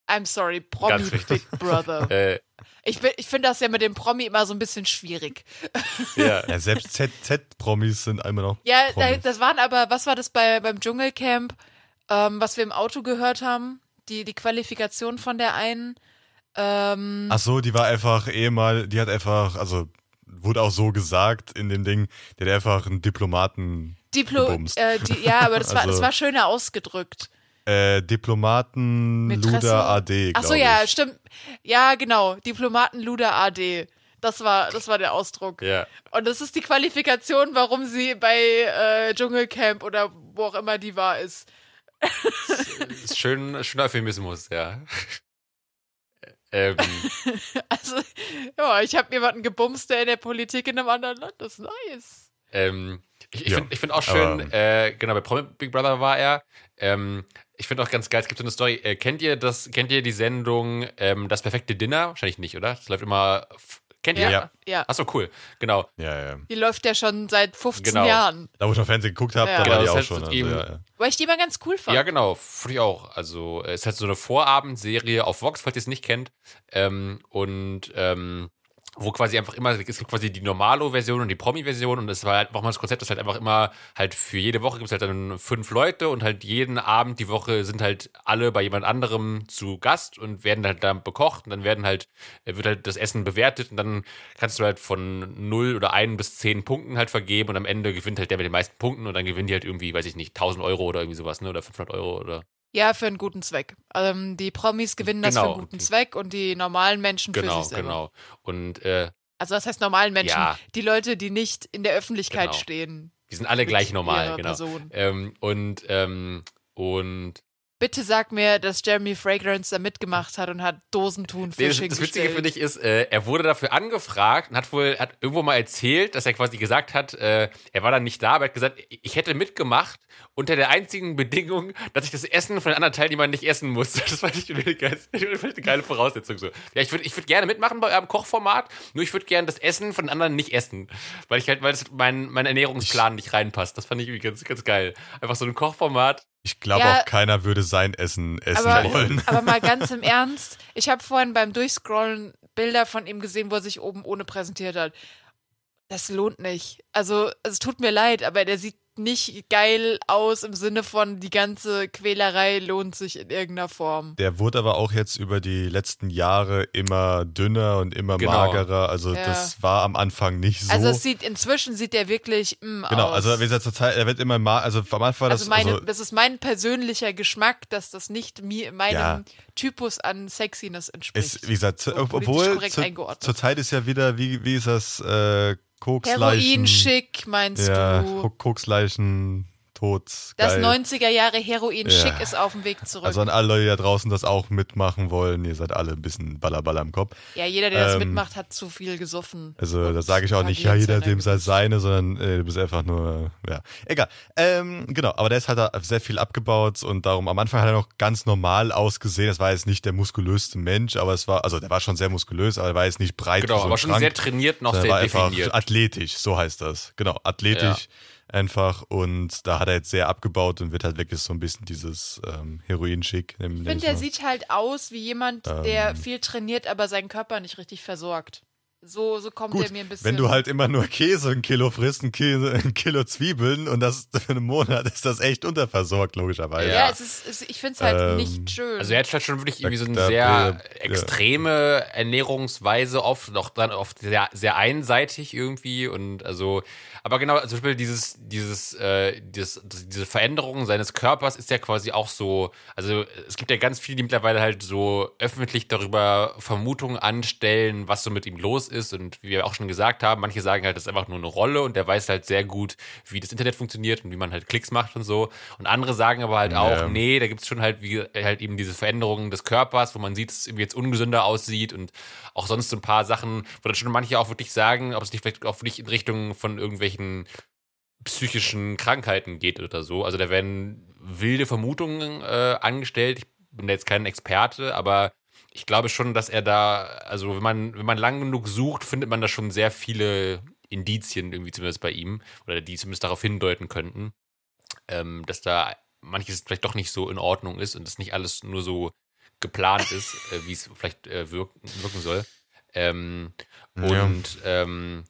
I'm sorry, Promi Big Brother. äh, ich, ich finde das ja mit dem Promi immer so ein bisschen schwierig. Ja, ja selbst ZZ-Promis sind einmal noch. Ja, da, das waren aber, was war das bei, beim Dschungelcamp, ähm, was wir im Auto gehört haben? Die, die Qualifikation von der einen. Ähm, Ach so, die war einfach eh mal, die hat einfach, also wurde auch so gesagt in dem Ding, der hat einfach einen Diplomaten Diplo äh, die, ja, aber das war, also, das war schöner ausgedrückt. Äh, Diplomaten Luda AD. Ach so, ja, stimmt. Ja, genau. Diplomaten Luda AD. Das war, das war der Ausdruck. Ja. Und das ist die Qualifikation, warum sie bei äh, Dschungelcamp oder wo auch immer die war ist. ist schön, schöner Euphemismus, ja. ähm. Also, ja, ich habe jemanden gebumst, der in der Politik in einem anderen Land ist. Nice. Ähm, ich, ich ja, finde find auch schön, äh, genau, bei Promi Big Brother war er. Ähm, ich finde auch ganz geil, es gibt so eine Story. Äh, kennt ihr das, kennt ihr die Sendung ähm, Das perfekte Dinner? Wahrscheinlich nicht, oder? Das läuft immer. Kennt ihr? Ja. ja. Achso, cool. Genau. Ja, ja. Die läuft ja schon seit 15 genau. Jahren. Da, wo ich auf Fernsehen geguckt habe, ja. da genau, war die auch schon. Also, eben, ja, ja. Weil ich die immer ganz cool fand. Ja, genau. Finde ich auch. Also, es ist halt so eine Vorabendserie auf Vox, falls ihr es nicht kennt. Ähm, und ähm, wo quasi einfach immer, es gibt quasi die Normalo-Version und die Promi-Version und es war halt nochmal das Konzept, dass halt einfach immer halt für jede Woche gibt es halt dann fünf Leute und halt jeden Abend die Woche sind halt alle bei jemand anderem zu Gast und werden halt dann bekocht und dann werden halt, wird halt das Essen bewertet und dann kannst du halt von null oder ein bis zehn Punkten halt vergeben und am Ende gewinnt halt der mit den meisten Punkten und dann gewinnen die halt irgendwie, weiß ich nicht, 1000 Euro oder irgendwie sowas, ne, oder 500 Euro oder ja, für einen guten Zweck. Ähm, die Promis gewinnen das genau, für einen guten okay. Zweck und die normalen Menschen genau, für sich selber. Genau, Und äh, also was heißt normalen Menschen? Ja. Die Leute, die nicht in der Öffentlichkeit genau. stehen. Die sind alle gleich normal, genau. Ähm, und ähm, und Bitte sag mir, dass Jeremy Fragrance da mitgemacht hat und hat Dosenthun Fisch nee, das, das Witzige für dich ist, äh, er wurde dafür angefragt und hat wohl hat irgendwo mal erzählt, dass er quasi gesagt hat, äh, er war dann nicht da, aber er hat gesagt, ich hätte mitgemacht unter der einzigen Bedingung, dass ich das Essen von den anderen Teilnehmern nicht essen muss. Das fand ich eine geile, eine geile Voraussetzung so. Ja, ich würde ich würd gerne mitmachen bei eurem Kochformat, nur ich würde gerne das Essen von den anderen nicht essen, weil ich halt weil das mein mein Ernährungsplan nicht reinpasst. Das fand ich ganz ganz geil. Einfach so ein Kochformat ich glaube ja, auch keiner würde sein Essen essen aber, wollen. Aber mal ganz im Ernst, ich habe vorhin beim Durchscrollen Bilder von ihm gesehen, wo er sich oben ohne präsentiert hat. Das lohnt nicht. Also, es tut mir leid, aber der sieht nicht geil aus im Sinne von, die ganze Quälerei lohnt sich in irgendeiner Form. Der wurde aber auch jetzt über die letzten Jahre immer dünner und immer genau. magerer. Also ja. das war am Anfang nicht so. Also es sieht inzwischen sieht er wirklich mm, Genau, aus. also wie gesagt, zur Zeit, er wird immer mal, also am Anfang also das meine, also, das ist mein persönlicher Geschmack, dass das nicht mir meinem ja. Typus an Sexiness entspricht. Ist, wie gesagt, so, obwohl zur, zur Zeit ist ja wieder, wie, wie ist das, äh, Koksleichen. Heroin-Schick, meinst ja, du? Koksleichen, tot. Das 90er Jahre Heroin-Schick ja. ist auf dem Weg zurück. Also an alle Leute da draußen, das auch mitmachen wollen, ihr seid alle ein bisschen Ballerballer im Kopf. Ja, jeder, der ähm, das mitmacht, hat zu viel gesoffen. Also da sage ich auch nicht, ja, jeder dem sei seine, sondern äh, du bist einfach nur, ja, egal. Ähm, genau, aber der ist halt sehr viel abgebaut und darum, am Anfang hat er noch ganz normal ausgesehen. Das war jetzt nicht der muskulöste Mensch, aber es war, also der war schon sehr muskulös, aber er war jetzt nicht breit. Genau, so aber schon sehr trainiert, noch sehr war definiert. Einfach athletisch, so heißt das. Genau, athletisch. Ja einfach und da hat er jetzt sehr abgebaut und wird halt wirklich so ein bisschen dieses ähm, Heroin-Schick. Ich finde, der sieht halt aus wie jemand, ähm, der viel trainiert, aber seinen Körper nicht richtig versorgt. So, so kommt Gut, er mir ein bisschen. Wenn du halt immer nur Käse ein Kilo frisst, ein Kilo, ein Kilo Zwiebeln und das für einen Monat ist das echt unterversorgt, logischerweise. Ja, es ist, es, ich finde es halt ähm, nicht schön. Also er hat halt schon wirklich irgendwie so eine da, sehr da, extreme ja. Ernährungsweise, oft noch dann oft sehr, sehr einseitig irgendwie und also aber genau, zum Beispiel dieses, dieses, äh, dieses, diese Veränderung seines Körpers ist ja quasi auch so, also es gibt ja ganz viele, die mittlerweile halt so öffentlich darüber Vermutungen anstellen, was so mit ihm los ist. Und wie wir auch schon gesagt haben, manche sagen halt, das ist einfach nur eine Rolle und der weiß halt sehr gut, wie das Internet funktioniert und wie man halt Klicks macht und so. Und andere sagen aber halt auch, ja. nee, da gibt es schon halt wie halt eben diese Veränderungen des Körpers, wo man sieht, dass es irgendwie jetzt ungesünder aussieht und auch sonst so ein paar Sachen, wo dann schon manche auch wirklich sagen, ob es nicht vielleicht auch wirklich in Richtung von irgendwelchen irgendwelchen psychischen Krankheiten geht oder so. Also da werden wilde Vermutungen äh, angestellt. Ich bin da jetzt kein Experte, aber ich glaube schon, dass er da, also wenn man, wenn man lang genug sucht, findet man da schon sehr viele Indizien irgendwie zumindest bei ihm oder die zumindest darauf hindeuten könnten, ähm, dass da manches vielleicht doch nicht so in Ordnung ist und dass nicht alles nur so geplant ist, äh, wie es vielleicht äh, wirken, wirken soll. Ähm, ja. Und ähm,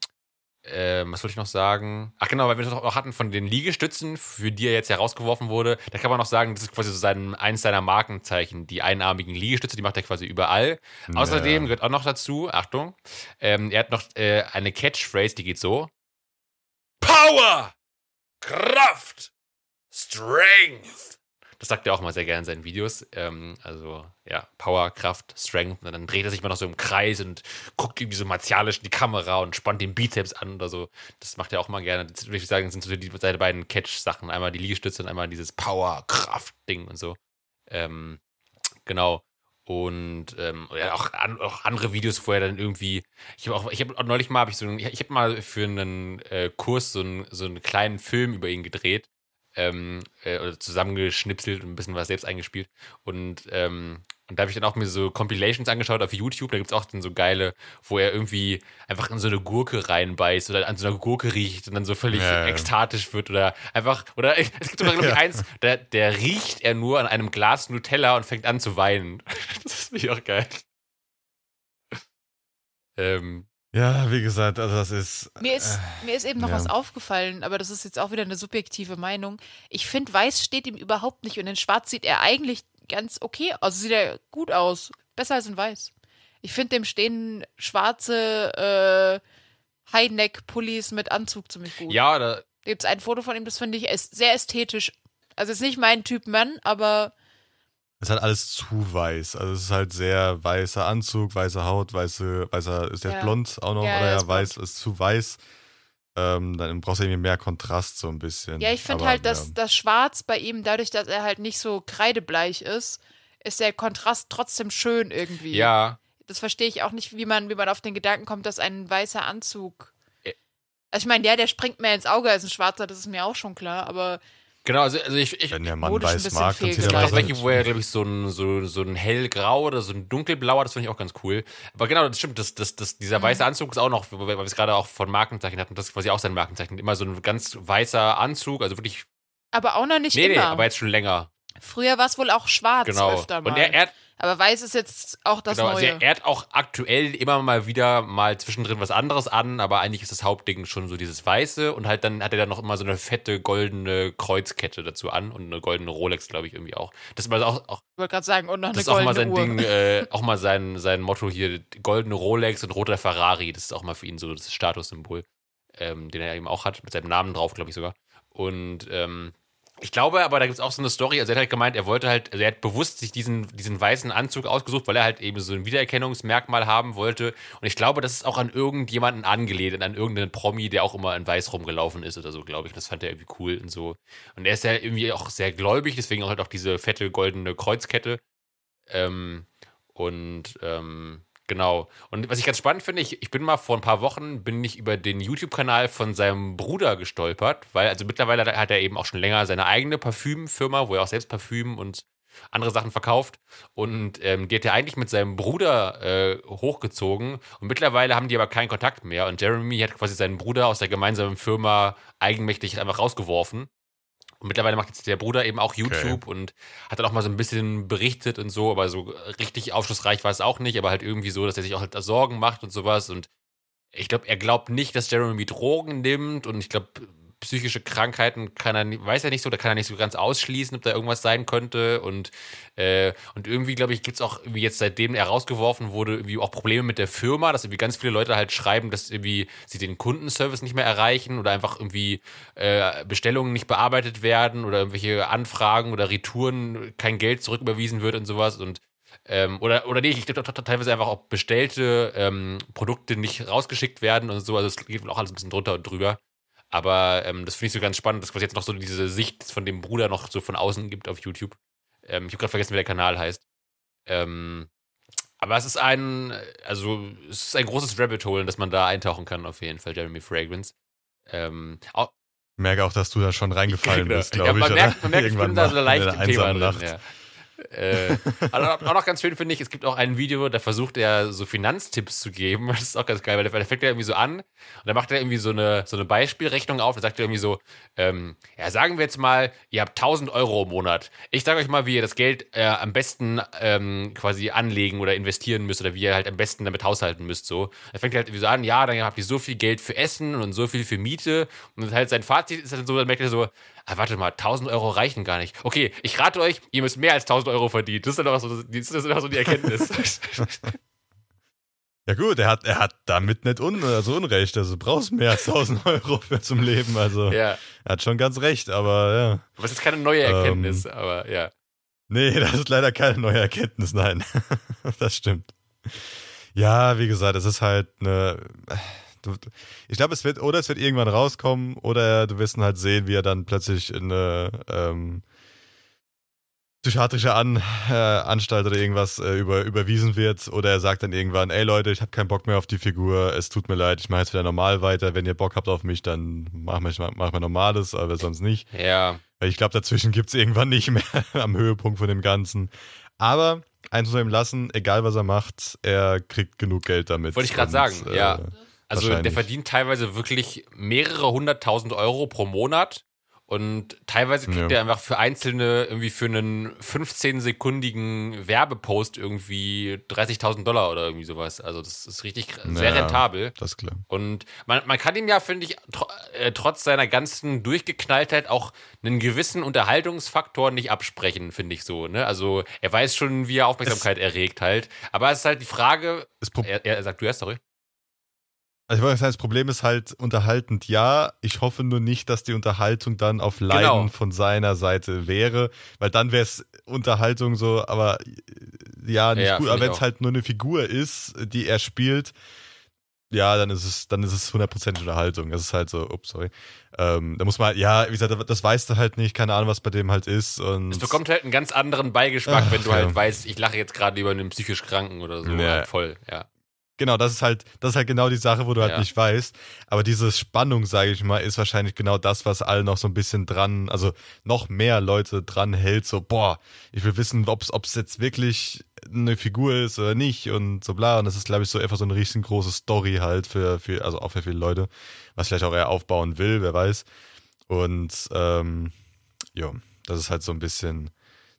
ähm, was wollte ich noch sagen? Ach genau, weil wir auch hatten von den Liegestützen, für die er jetzt herausgeworfen wurde. Da kann man noch sagen, das ist quasi so sein, eins seiner Markenzeichen. Die einarmigen Liegestütze, die macht er quasi überall. Ja. Außerdem gehört auch noch dazu, Achtung, ähm, er hat noch äh, eine Catchphrase, die geht so. Power! Kraft! Strength! Das sagt er auch mal sehr gerne in seinen Videos. Ähm, also ja, Power, Kraft, Strength. Und dann dreht er sich mal noch so im Kreis und guckt irgendwie so martialisch in die Kamera und spannt den Bizeps an oder so. Das macht er auch mal gerne. Das würde ich sagen, sind so die, seine beiden Catch-Sachen. Einmal die Liegestütze und einmal dieses Power, Kraft-Ding und so. Ähm, genau. Und ähm, ja, auch, an, auch andere Videos, wo er dann irgendwie, ich habe auch, ich habe neulich mal, hab ich so, ich, ich habe mal für einen äh, Kurs so, ein, so einen kleinen Film über ihn gedreht ähm, äh, oder zusammengeschnipselt und ein bisschen was selbst eingespielt. Und, ähm, und da habe ich dann auch mir so Compilations angeschaut auf YouTube. Da gibt es auch dann so geile, wo er irgendwie einfach in so eine Gurke reinbeißt oder an so einer Gurke riecht und dann so völlig ja, ekstatisch wird oder einfach, oder es gibt sogar, glaube ich, eins, der, der riecht er nur an einem Glas Nutella und fängt an zu weinen. das finde ich auch geil. Ähm, ja, wie gesagt, also das ist. Mir ist, äh, mir ist eben noch ja. was aufgefallen, aber das ist jetzt auch wieder eine subjektive Meinung. Ich finde, weiß steht ihm überhaupt nicht und in schwarz sieht er eigentlich ganz okay aus. Also sieht er gut aus. Besser als in weiß. Ich finde, dem stehen schwarze äh, Highneck-Pullis mit Anzug ziemlich gut. Ja, da. Gibt es ein Foto von ihm, das finde ich sehr ästhetisch. Also ist nicht mein Typ Mann, aber ist halt alles zu weiß. Also es ist halt sehr weißer Anzug, weiße Haut, weiße, weißer, ist der ja. blond auch noch, ja, oder ja, weiß, ist zu weiß. Ähm, dann brauchst du irgendwie mehr Kontrast so ein bisschen. Ja, ich finde halt, dass das Schwarz bei ihm, dadurch, dass er halt nicht so kreidebleich ist, ist der Kontrast trotzdem schön irgendwie. Ja. Das verstehe ich auch nicht, wie man, wie man auf den Gedanken kommt, dass ein weißer Anzug. Also ich meine, ja, der springt mir ins Auge als ein schwarzer, das ist mir auch schon klar, aber Genau, also, also ich, ich wenn der Mann weiß mag, dann sieht er auch welche, wo er glaube ich so ein so, so ein hellgrau oder so ein dunkelblauer, das finde ich auch ganz cool. Aber genau, das stimmt, das, das, das, dieser mhm. weiße Anzug ist auch noch, weil wir es gerade auch von Markenzeichen hatten, das ist quasi auch sein Markenzeichen, immer so ein ganz weißer Anzug, also wirklich. Aber auch noch nicht nee, immer. Nee, aber jetzt schon länger. Früher war es wohl auch schwarz genau. öfter mal. Und er, er, aber weiß ist jetzt auch das genau, Neue. Also er hat auch aktuell immer mal wieder mal zwischendrin was anderes an, aber eigentlich ist das Hauptding schon so dieses Weiße und halt dann hat er dann noch immer so eine fette goldene Kreuzkette dazu an und eine goldene Rolex, glaube ich, irgendwie auch. Das ist mal auch, auch ich wollte gerade sagen, und noch eine das ist auch mal sein Uhr. Ding, äh, auch mal sein, sein Motto hier, goldene Rolex und roter Ferrari, das ist auch mal für ihn so das Statussymbol, ähm, den er eben auch hat, mit seinem Namen drauf, glaube ich sogar. Und ähm, ich glaube aber, da gibt es auch so eine Story. Also, er hat halt gemeint, er wollte halt, also er hat bewusst sich diesen, diesen weißen Anzug ausgesucht, weil er halt eben so ein Wiedererkennungsmerkmal haben wollte. Und ich glaube, das ist auch an irgendjemanden angelehnt, an irgendeinen Promi, der auch immer in weiß rumgelaufen ist oder so, glaube ich. Das fand er irgendwie cool und so. Und er ist ja irgendwie auch sehr gläubig, deswegen auch halt auch diese fette goldene Kreuzkette. Ähm, und ähm, Genau. Und was ich ganz spannend finde, ich, ich bin mal vor ein paar Wochen, bin ich über den YouTube-Kanal von seinem Bruder gestolpert, weil also mittlerweile hat er eben auch schon länger seine eigene Parfümfirma, wo er auch selbst Parfüm und andere Sachen verkauft. Und ähm, die hat er eigentlich mit seinem Bruder äh, hochgezogen. Und mittlerweile haben die aber keinen Kontakt mehr. Und Jeremy hat quasi seinen Bruder aus der gemeinsamen Firma eigenmächtig einfach rausgeworfen. Und mittlerweile macht jetzt der Bruder eben auch YouTube okay. und hat dann auch mal so ein bisschen berichtet und so, aber so richtig aufschlussreich war es auch nicht, aber halt irgendwie so, dass er sich auch halt Sorgen macht und sowas. Und ich glaube, er glaubt nicht, dass Jeremy Drogen nimmt und ich glaube, psychische Krankheiten kann er, weiß er nicht so, da kann er nicht so ganz ausschließen, ob da irgendwas sein könnte. Und, äh, und irgendwie, glaube ich, gibt es auch, wie jetzt seitdem er rausgeworfen wurde, irgendwie auch Probleme mit der Firma, dass irgendwie ganz viele Leute halt schreiben, dass irgendwie sie den Kundenservice nicht mehr erreichen oder einfach irgendwie äh, Bestellungen nicht bearbeitet werden oder irgendwelche Anfragen oder Retouren kein Geld zurücküberwiesen wird und sowas. Und ähm, oder, oder nee, ich glaube teilweise einfach auch bestellte ähm, Produkte nicht rausgeschickt werden und so. Also es geht auch alles ein bisschen drunter und drüber. Aber ähm, das finde ich so ganz spannend, dass es jetzt noch so diese Sicht von dem Bruder noch so von außen gibt auf YouTube. Ähm, ich habe gerade vergessen, wie der Kanal heißt. Ähm, aber es ist ein, also es ist ein großes Rabbit Hole, dass man da eintauchen kann, auf jeden Fall, Jeremy Fragrance. Ähm, auch, merke auch, dass du da schon reingefallen bist, glaube ja, ich. Man merkt, man merkt ich bin da so leicht im Thema drin, ja. Äh, auch noch ganz schön finde ich, es gibt auch ein Video, da versucht er so Finanztipps zu geben. Das ist auch ganz geil, weil der, fängt ja irgendwie so an und dann macht er irgendwie so eine, so eine Beispielrechnung auf. Da sagt er irgendwie so, ähm, ja, sagen wir jetzt mal, ihr habt 1000 Euro im Monat. Ich sage euch mal, wie ihr das Geld äh, am besten ähm, quasi anlegen oder investieren müsst oder wie ihr halt am besten damit haushalten müsst. So, da fängt er halt irgendwie so an, ja, dann habt ihr so viel Geld für Essen und so viel für Miete und halt sein Fazit ist halt so, dann merkt er so, ah, warte mal, 1000 Euro reichen gar nicht. Okay, ich rate euch, ihr müsst mehr als 1000 Euro verdienen. Das ist dann auch so, das ist dann auch so die Erkenntnis. Ja gut, er hat, er hat damit nicht un, also Unrecht. Also du brauchst mehr als 1000 Euro für zum Leben. Also ja. er hat schon ganz recht, aber ja. Aber es ist keine neue Erkenntnis, ähm, aber ja. Nee, das ist leider keine neue Erkenntnis, nein. das stimmt. Ja, wie gesagt, es ist halt eine ich glaube, es wird, oder es wird irgendwann rauskommen, oder du wirst ihn halt sehen, wie er dann plötzlich in eine ähm, psychiatrische An, äh, Anstalt oder irgendwas äh, über, überwiesen wird, oder er sagt dann irgendwann, ey Leute, ich habe keinen Bock mehr auf die Figur, es tut mir leid, ich mache jetzt wieder normal weiter, wenn ihr Bock habt auf mich, dann mach mal, mach mal Normales, aber sonst nicht. Ja. Weil ich glaube, dazwischen gibt es irgendwann nicht mehr am Höhepunkt von dem Ganzen. Aber eins muss er ihm lassen, egal was er macht, er kriegt genug Geld damit. Wollte ich gerade sagen, äh, ja. Also der verdient teilweise wirklich mehrere hunderttausend Euro pro Monat und teilweise kriegt ja. er einfach für einzelne, irgendwie für einen 15-sekundigen Werbepost irgendwie 30.000 Dollar oder irgendwie sowas. Also das ist richtig sehr ja, rentabel. Das ist klar. Und man, man kann ihm ja, finde ich, tr äh, trotz seiner ganzen Durchgeknalltheit auch einen gewissen Unterhaltungsfaktor nicht absprechen, finde ich so. Ne? Also er weiß schon, wie er Aufmerksamkeit es erregt halt. Aber es ist halt die Frage. Er, er sagt, du erst, sorry. Also ich wollte sagen, das Problem ist halt unterhaltend, ja. Ich hoffe nur nicht, dass die Unterhaltung dann auf Leiden genau. von seiner Seite wäre, weil dann wäre es Unterhaltung so, aber ja, nicht ja, gut. Aber wenn es halt nur eine Figur ist, die er spielt, ja, dann ist es, dann ist es hundertprozentig Unterhaltung. Das ist halt so, ups, sorry. Ähm, da muss man halt, ja, wie gesagt, das weißt du halt nicht, keine Ahnung, was bei dem halt ist. Und es bekommt halt einen ganz anderen Beigeschmack, Ach, wenn du halt ja. halt weißt, ich lache jetzt gerade über einen psychisch Kranken oder so. Ja. Halt voll, ja. Genau, das ist halt, das ist halt genau die Sache, wo du halt ja. nicht weißt. Aber diese Spannung, sage ich mal, ist wahrscheinlich genau das, was alle noch so ein bisschen dran, also noch mehr Leute dran hält. So, boah, ich will wissen, ob es jetzt wirklich eine Figur ist oder nicht und so bla. Und das ist, glaube ich, so einfach so eine riesengroße Story halt für, für, also auch für viele Leute, was vielleicht auch er aufbauen will, wer weiß. Und ähm, ja, das ist halt so ein bisschen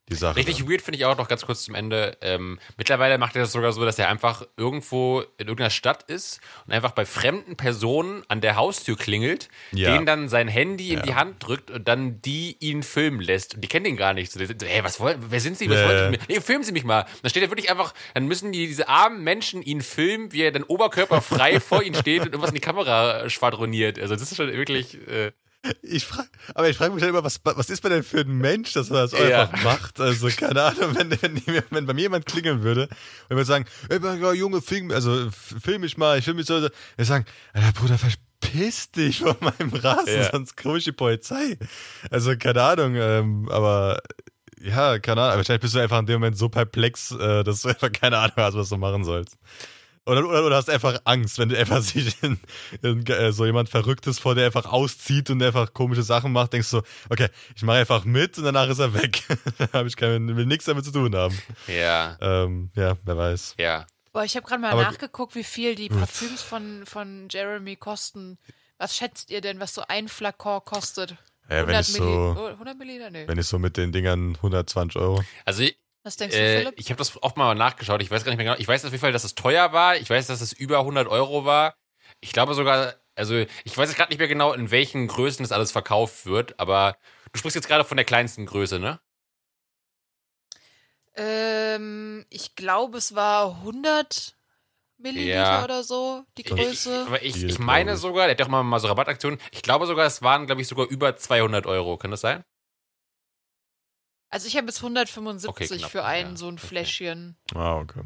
die Sache. Richtig dann. weird finde ich auch noch ganz kurz zum Ende. Ähm, mittlerweile macht er das sogar so, dass er einfach irgendwo in irgendeiner Stadt ist und einfach bei fremden Personen an der Haustür klingelt, ja. denen dann sein Handy in ja. die Hand drückt und dann die ihn filmen lässt. Und die kennen den gar nicht. So, hey, was wollen, wer sind Sie? Was äh. wollen Sie mir? Nee, filmen Sie mich mal. Dann steht er wirklich einfach, dann müssen die, diese armen Menschen ihn filmen, wie er dann oberkörperfrei vor ihnen steht und irgendwas in die Kamera schwadroniert. Also das ist schon wirklich. Äh, ich frage, aber ich frage mich halt immer, was, was ist man denn für ein Mensch, dass man das ja. einfach macht? Also, keine Ahnung, wenn, wenn, wenn bei mir jemand klingeln würde und würde sagen, ey, Junge, film, also, film mich mal, ich will mich so, wir sagen, Alter, Bruder, verpiss dich von meinem Rasen, ja. sonst komme ich die Polizei. Also, keine Ahnung, ähm, aber, ja, keine Ahnung, wahrscheinlich bist du einfach in dem Moment so perplex, äh, dass du einfach keine Ahnung hast, was du machen sollst. Oder, oder, oder hast einfach Angst, wenn du einfach sich in, in, äh, so jemand Verrücktes vor dir einfach auszieht und einfach komische Sachen macht, denkst du so, okay, ich mache einfach mit und danach ist er weg. da habe ich keine, will nichts damit zu tun haben. Ja. Ähm, ja, wer weiß. Ja. Boah, ich habe gerade mal Aber, nachgeguckt, wie viel die Parfüms von, von Jeremy kosten. Was schätzt ihr denn, was so ein Flakon kostet? Ja, wenn ich so, 100 Milliliter? Nee. Wenn ich so mit den Dingern 120 Euro. Also was denkst du, äh, Philipp? Ich habe das auch mal nachgeschaut. Ich weiß gar nicht mehr genau. Ich weiß auf jeden Fall, dass es teuer war. Ich weiß, dass es über 100 Euro war. Ich glaube sogar, also ich weiß jetzt gerade nicht mehr genau, in welchen Größen das alles verkauft wird, aber du sprichst jetzt gerade von der kleinsten Größe, ne? Ähm, ich glaube, es war 100 Milliliter ja. oder so, die Größe. Ich, aber ich, ich meine sogar, der hat doch mal, mal so Rabattaktionen, ich glaube sogar, es waren, glaube ich, sogar über 200 Euro. Kann das sein? Also ich habe bis 175 okay, für ein ja, so ein Fläschchen. Okay. Ah, okay.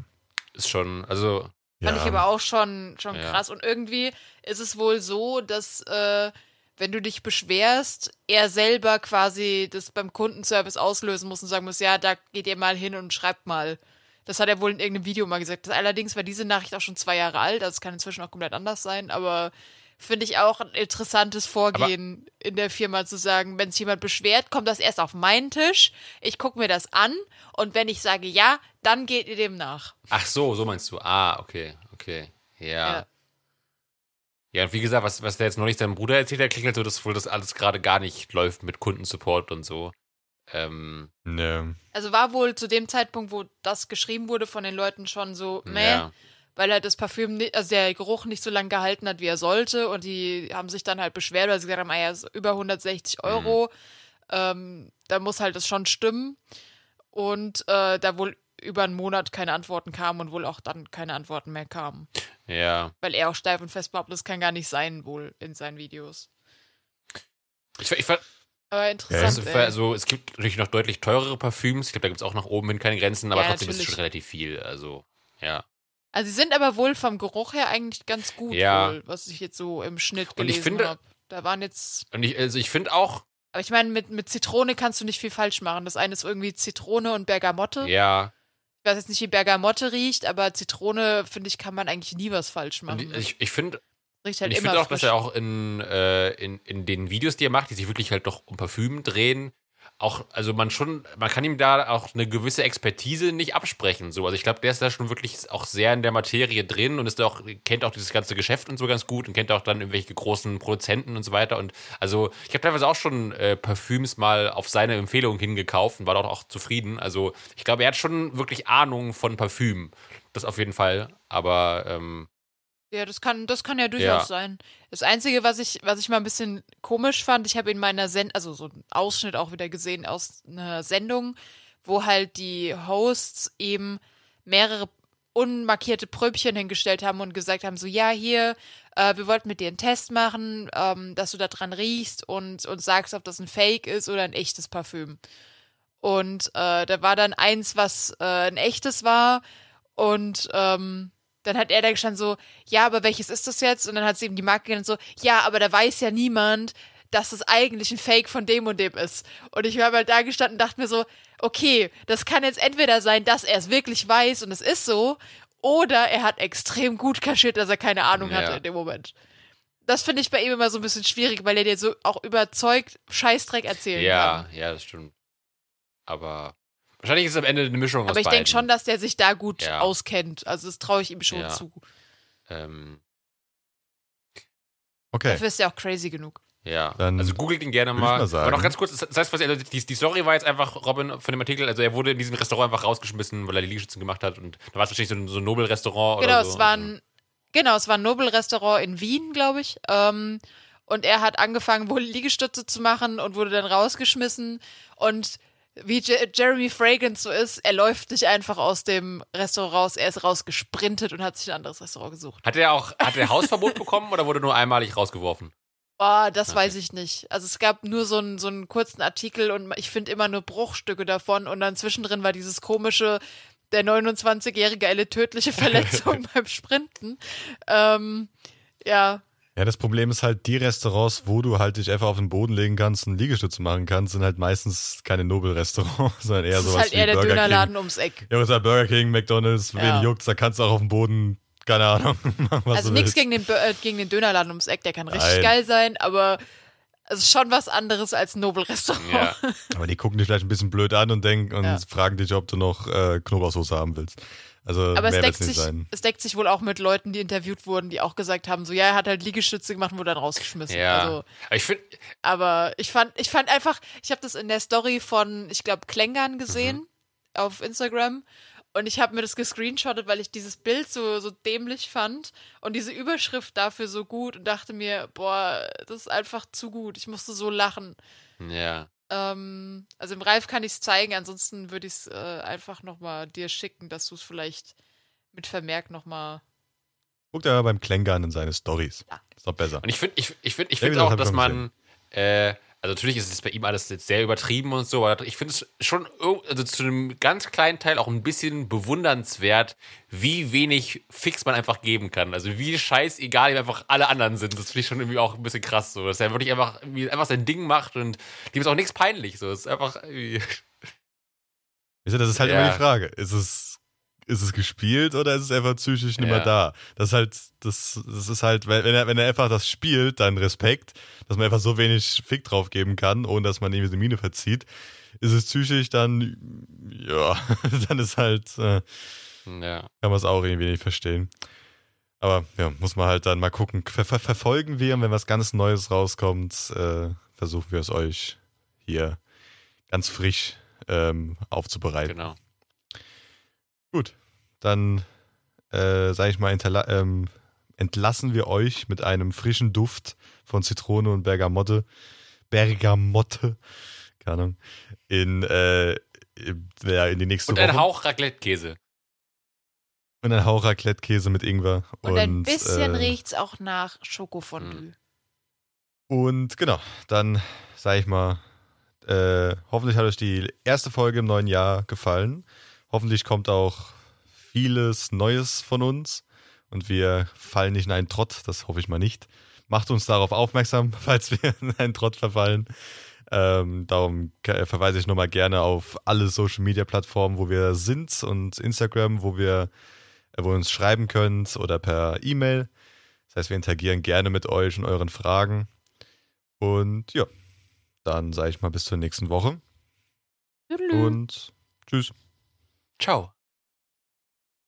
Ist schon, also. Fand ja. ich aber auch schon, schon krass. Und irgendwie ist es wohl so, dass äh, wenn du dich beschwerst, er selber quasi das beim Kundenservice auslösen muss und sagen muss, ja, da geht ihr mal hin und schreibt mal. Das hat er wohl in irgendeinem Video mal gesagt. Das, allerdings war diese Nachricht auch schon zwei Jahre alt, also es kann inzwischen auch komplett anders sein, aber finde ich auch ein interessantes Vorgehen aber in der Firma zu sagen, wenn sich jemand beschwert, kommt das erst auf meinen Tisch, ich gucke mir das an und wenn ich sage ja, dann geht ihr dem nach. Ach so, so meinst du. Ah, okay, okay. Ja. Ja, ja und wie gesagt, was, was der jetzt noch nicht seinem Bruder erzählt hat, klingt halt so, dass wohl das alles gerade gar nicht läuft mit Kundensupport und so. Ähm, ne. Also war wohl zu dem Zeitpunkt, wo das geschrieben wurde von den Leuten schon so, meh, ja weil er das Parfüm, nicht, also der Geruch nicht so lange gehalten hat, wie er sollte. Und die haben sich dann halt beschwert, weil sie gesagt haben, ah ja, ist über 160 Euro. Mhm. Ähm, da muss halt das schon stimmen. Und äh, da wohl über einen Monat keine Antworten kamen und wohl auch dann keine Antworten mehr kamen. Ja. Weil er auch steif und fest behauptet, das kann gar nicht sein, wohl in seinen Videos. Ich, ich, aber interessant. Ja, also, es gibt natürlich noch deutlich teurere Parfüms. Ich glaube, da gibt es auch nach oben hin keine Grenzen, aber ja, trotzdem natürlich. ist es schon relativ viel. Also, ja. Also sie sind aber wohl vom Geruch her eigentlich ganz gut, ja. wohl, was ich jetzt so im Schnitt gelesen habe. Da waren jetzt. Und ich, also ich finde auch. Aber ich meine, mit, mit Zitrone kannst du nicht viel falsch machen. Das eine ist irgendwie Zitrone und Bergamotte. Ja. Ich weiß jetzt nicht, wie Bergamotte riecht, aber Zitrone, finde ich, kann man eigentlich nie was falsch machen. Und ich, ich finde. Riecht halt ich finde auch, dass er auch in, äh, in, in den Videos, die er macht, die sich wirklich halt doch um Parfüm drehen, auch, also man schon, man kann ihm da auch eine gewisse Expertise nicht absprechen. So. Also ich glaube, der ist da schon wirklich auch sehr in der Materie drin und ist auch, kennt auch dieses ganze Geschäft und so ganz gut und kennt auch dann irgendwelche großen Produzenten und so weiter. Und also ich habe teilweise auch schon äh, Parfüms mal auf seine Empfehlung hingekauft und war dort auch zufrieden. Also ich glaube, er hat schon wirklich Ahnung von Parfüm. Das auf jeden Fall. Aber ähm, ja, das kann, das kann ja durchaus ja. sein. Das Einzige, was ich, was ich mal ein bisschen komisch fand, ich habe in meiner Sendung, also so einen Ausschnitt auch wieder gesehen aus einer Sendung, wo halt die Hosts eben mehrere unmarkierte Pröbchen hingestellt haben und gesagt haben, so ja, hier, äh, wir wollten mit dir einen Test machen, ähm, dass du da dran riechst und, und sagst, ob das ein Fake ist oder ein echtes Parfüm. Und äh, da war dann eins, was äh, ein echtes war und ähm, dann hat er da gestanden so, ja, aber welches ist das jetzt? Und dann hat sie ihm die Marke genannt so, ja, aber da weiß ja niemand, dass es eigentlich ein Fake von dem und dem ist. Und ich habe halt da gestanden und dachte mir so, okay, das kann jetzt entweder sein, dass er es wirklich weiß und es ist so, oder er hat extrem gut kaschiert, dass er keine Ahnung ja. hatte in dem Moment. Das finde ich bei ihm immer so ein bisschen schwierig, weil er dir so auch überzeugt Scheißdreck erzählen ja, kann. Ja, ja, das stimmt. Aber Wahrscheinlich ist es am Ende eine Mischung Aber aus ich denke schon, dass der sich da gut ja. auskennt. Also das traue ich ihm schon ja. zu. Ähm. Okay. Dafür ist er auch crazy genug. Ja, Dann also googelt ihn gerne mal. mal Aber noch ganz kurz, das heißt, was, also die, die, Story war jetzt einfach, Robin, von dem Artikel, also er wurde in diesem Restaurant einfach rausgeschmissen, weil er die Liegestützen gemacht hat und da war es wahrscheinlich so ein, so ein Nobel-Restaurant genau, oder so. Es war ein, genau, es war ein Nobel-Restaurant in Wien, glaube ich. Ähm, und er hat angefangen, wohl Liegestütze zu machen und wurde dann rausgeschmissen und wie Je Jeremy Fragrance so ist, er läuft nicht einfach aus dem Restaurant raus, er ist rausgesprintet und hat sich ein anderes Restaurant gesucht. Hat er auch, hat er Hausverbot bekommen oder wurde nur einmalig rausgeworfen? Oh, das okay. weiß ich nicht. Also es gab nur so einen, so einen kurzen Artikel und ich finde immer nur Bruchstücke davon und dann zwischendrin war dieses komische, der 29-Jährige eine tödliche Verletzung beim Sprinten. Ähm, ja, ja, das Problem ist halt, die Restaurants, wo du halt dich einfach auf den Boden legen kannst und Liegestütze machen kannst, sind halt meistens keine Nobel-Restaurants, sondern eher das sowas ist halt eher der Burger Dönerladen King. ums Eck. Ja, was halt Burger King, McDonalds, ja. wen juckt's, da kannst du auch auf dem Boden, keine Ahnung, machen, was Also nichts gegen den, äh, gegen den Dönerladen ums Eck, der kann richtig Nein. geil sein, aber es ist schon was anderes als ein Nobel-Restaurant. Ja. Aber die gucken dich vielleicht ein bisschen blöd an und denken und ja. fragen dich, ob du noch äh, Knoblauchsoße haben willst. Also aber es deckt, sich, es deckt sich wohl auch mit Leuten, die interviewt wurden, die auch gesagt haben, so ja, er hat halt Liegestütze gemacht und wurde dann rausgeschmissen. Ja. Also, ich find, aber ich fand, ich fand einfach, ich habe das in der Story von, ich glaube, Klängern gesehen mhm. auf Instagram Und ich habe mir das gescreenshottet, weil ich dieses Bild so, so dämlich fand und diese Überschrift dafür so gut und dachte mir, boah, das ist einfach zu gut. Ich musste so lachen. Ja. Ähm, also im Ralf kann ich es zeigen, ansonsten würde ich es äh, einfach nochmal dir schicken, dass du es vielleicht mit Vermerk nochmal. Guckt er beim Klängern in seine Stories. Ja. Ist doch besser. Und ich finde ich, ich find, ich find auch, dass man. Äh, also natürlich ist es bei ihm alles jetzt sehr übertrieben und so, aber ich finde es schon also zu einem ganz kleinen Teil auch ein bisschen bewundernswert, wie wenig Fix man einfach geben kann. Also wie scheißegal ihm einfach alle anderen sind. Das finde ich schon irgendwie auch ein bisschen krass so, dass er wirklich einfach, einfach sein Ding macht und dem ist auch nichts peinlich. So, es ist einfach irgendwie. Das ist halt ja. immer die Frage. Ist es ist es gespielt oder ist es einfach psychisch nicht ja. mehr da? Das ist halt, das, das ist halt, wenn er, wenn er einfach das spielt, dann Respekt, dass man einfach so wenig Fick drauf geben kann, ohne dass man irgendwie die Mine verzieht. Ist es psychisch, dann, ja, dann ist halt, äh, ja. kann man es auch irgendwie nicht verstehen. Aber ja, muss man halt dann mal gucken. Ver ver verfolgen wir und wenn was ganz Neues rauskommt, äh, versuchen wir es euch hier ganz frisch ähm, aufzubereiten. Genau. Gut, dann äh, sage ich mal, ähm, entlassen wir euch mit einem frischen Duft von Zitrone und Bergamotte. Bergamotte, keine Ahnung, in, äh, in, ja, in die nächste und Woche. Und ein Hauch Raclette-Käse. Und ein Hauch Raclette-Käse mit Ingwer. Und, und ein bisschen äh, riecht's auch nach Schokofondue. Und genau, dann sage ich mal, äh, hoffentlich hat euch die erste Folge im neuen Jahr gefallen. Hoffentlich kommt auch vieles Neues von uns und wir fallen nicht in einen Trott, das hoffe ich mal nicht. Macht uns darauf aufmerksam, falls wir in einen Trott verfallen. Ähm, darum verweise ich nochmal gerne auf alle Social Media Plattformen, wo wir sind und Instagram, wo wir, äh, wo ihr uns schreiben könnt oder per E-Mail. Das heißt, wir interagieren gerne mit euch und euren Fragen. Und ja, dann sage ich mal bis zur nächsten Woche. Und tschüss. Ciao.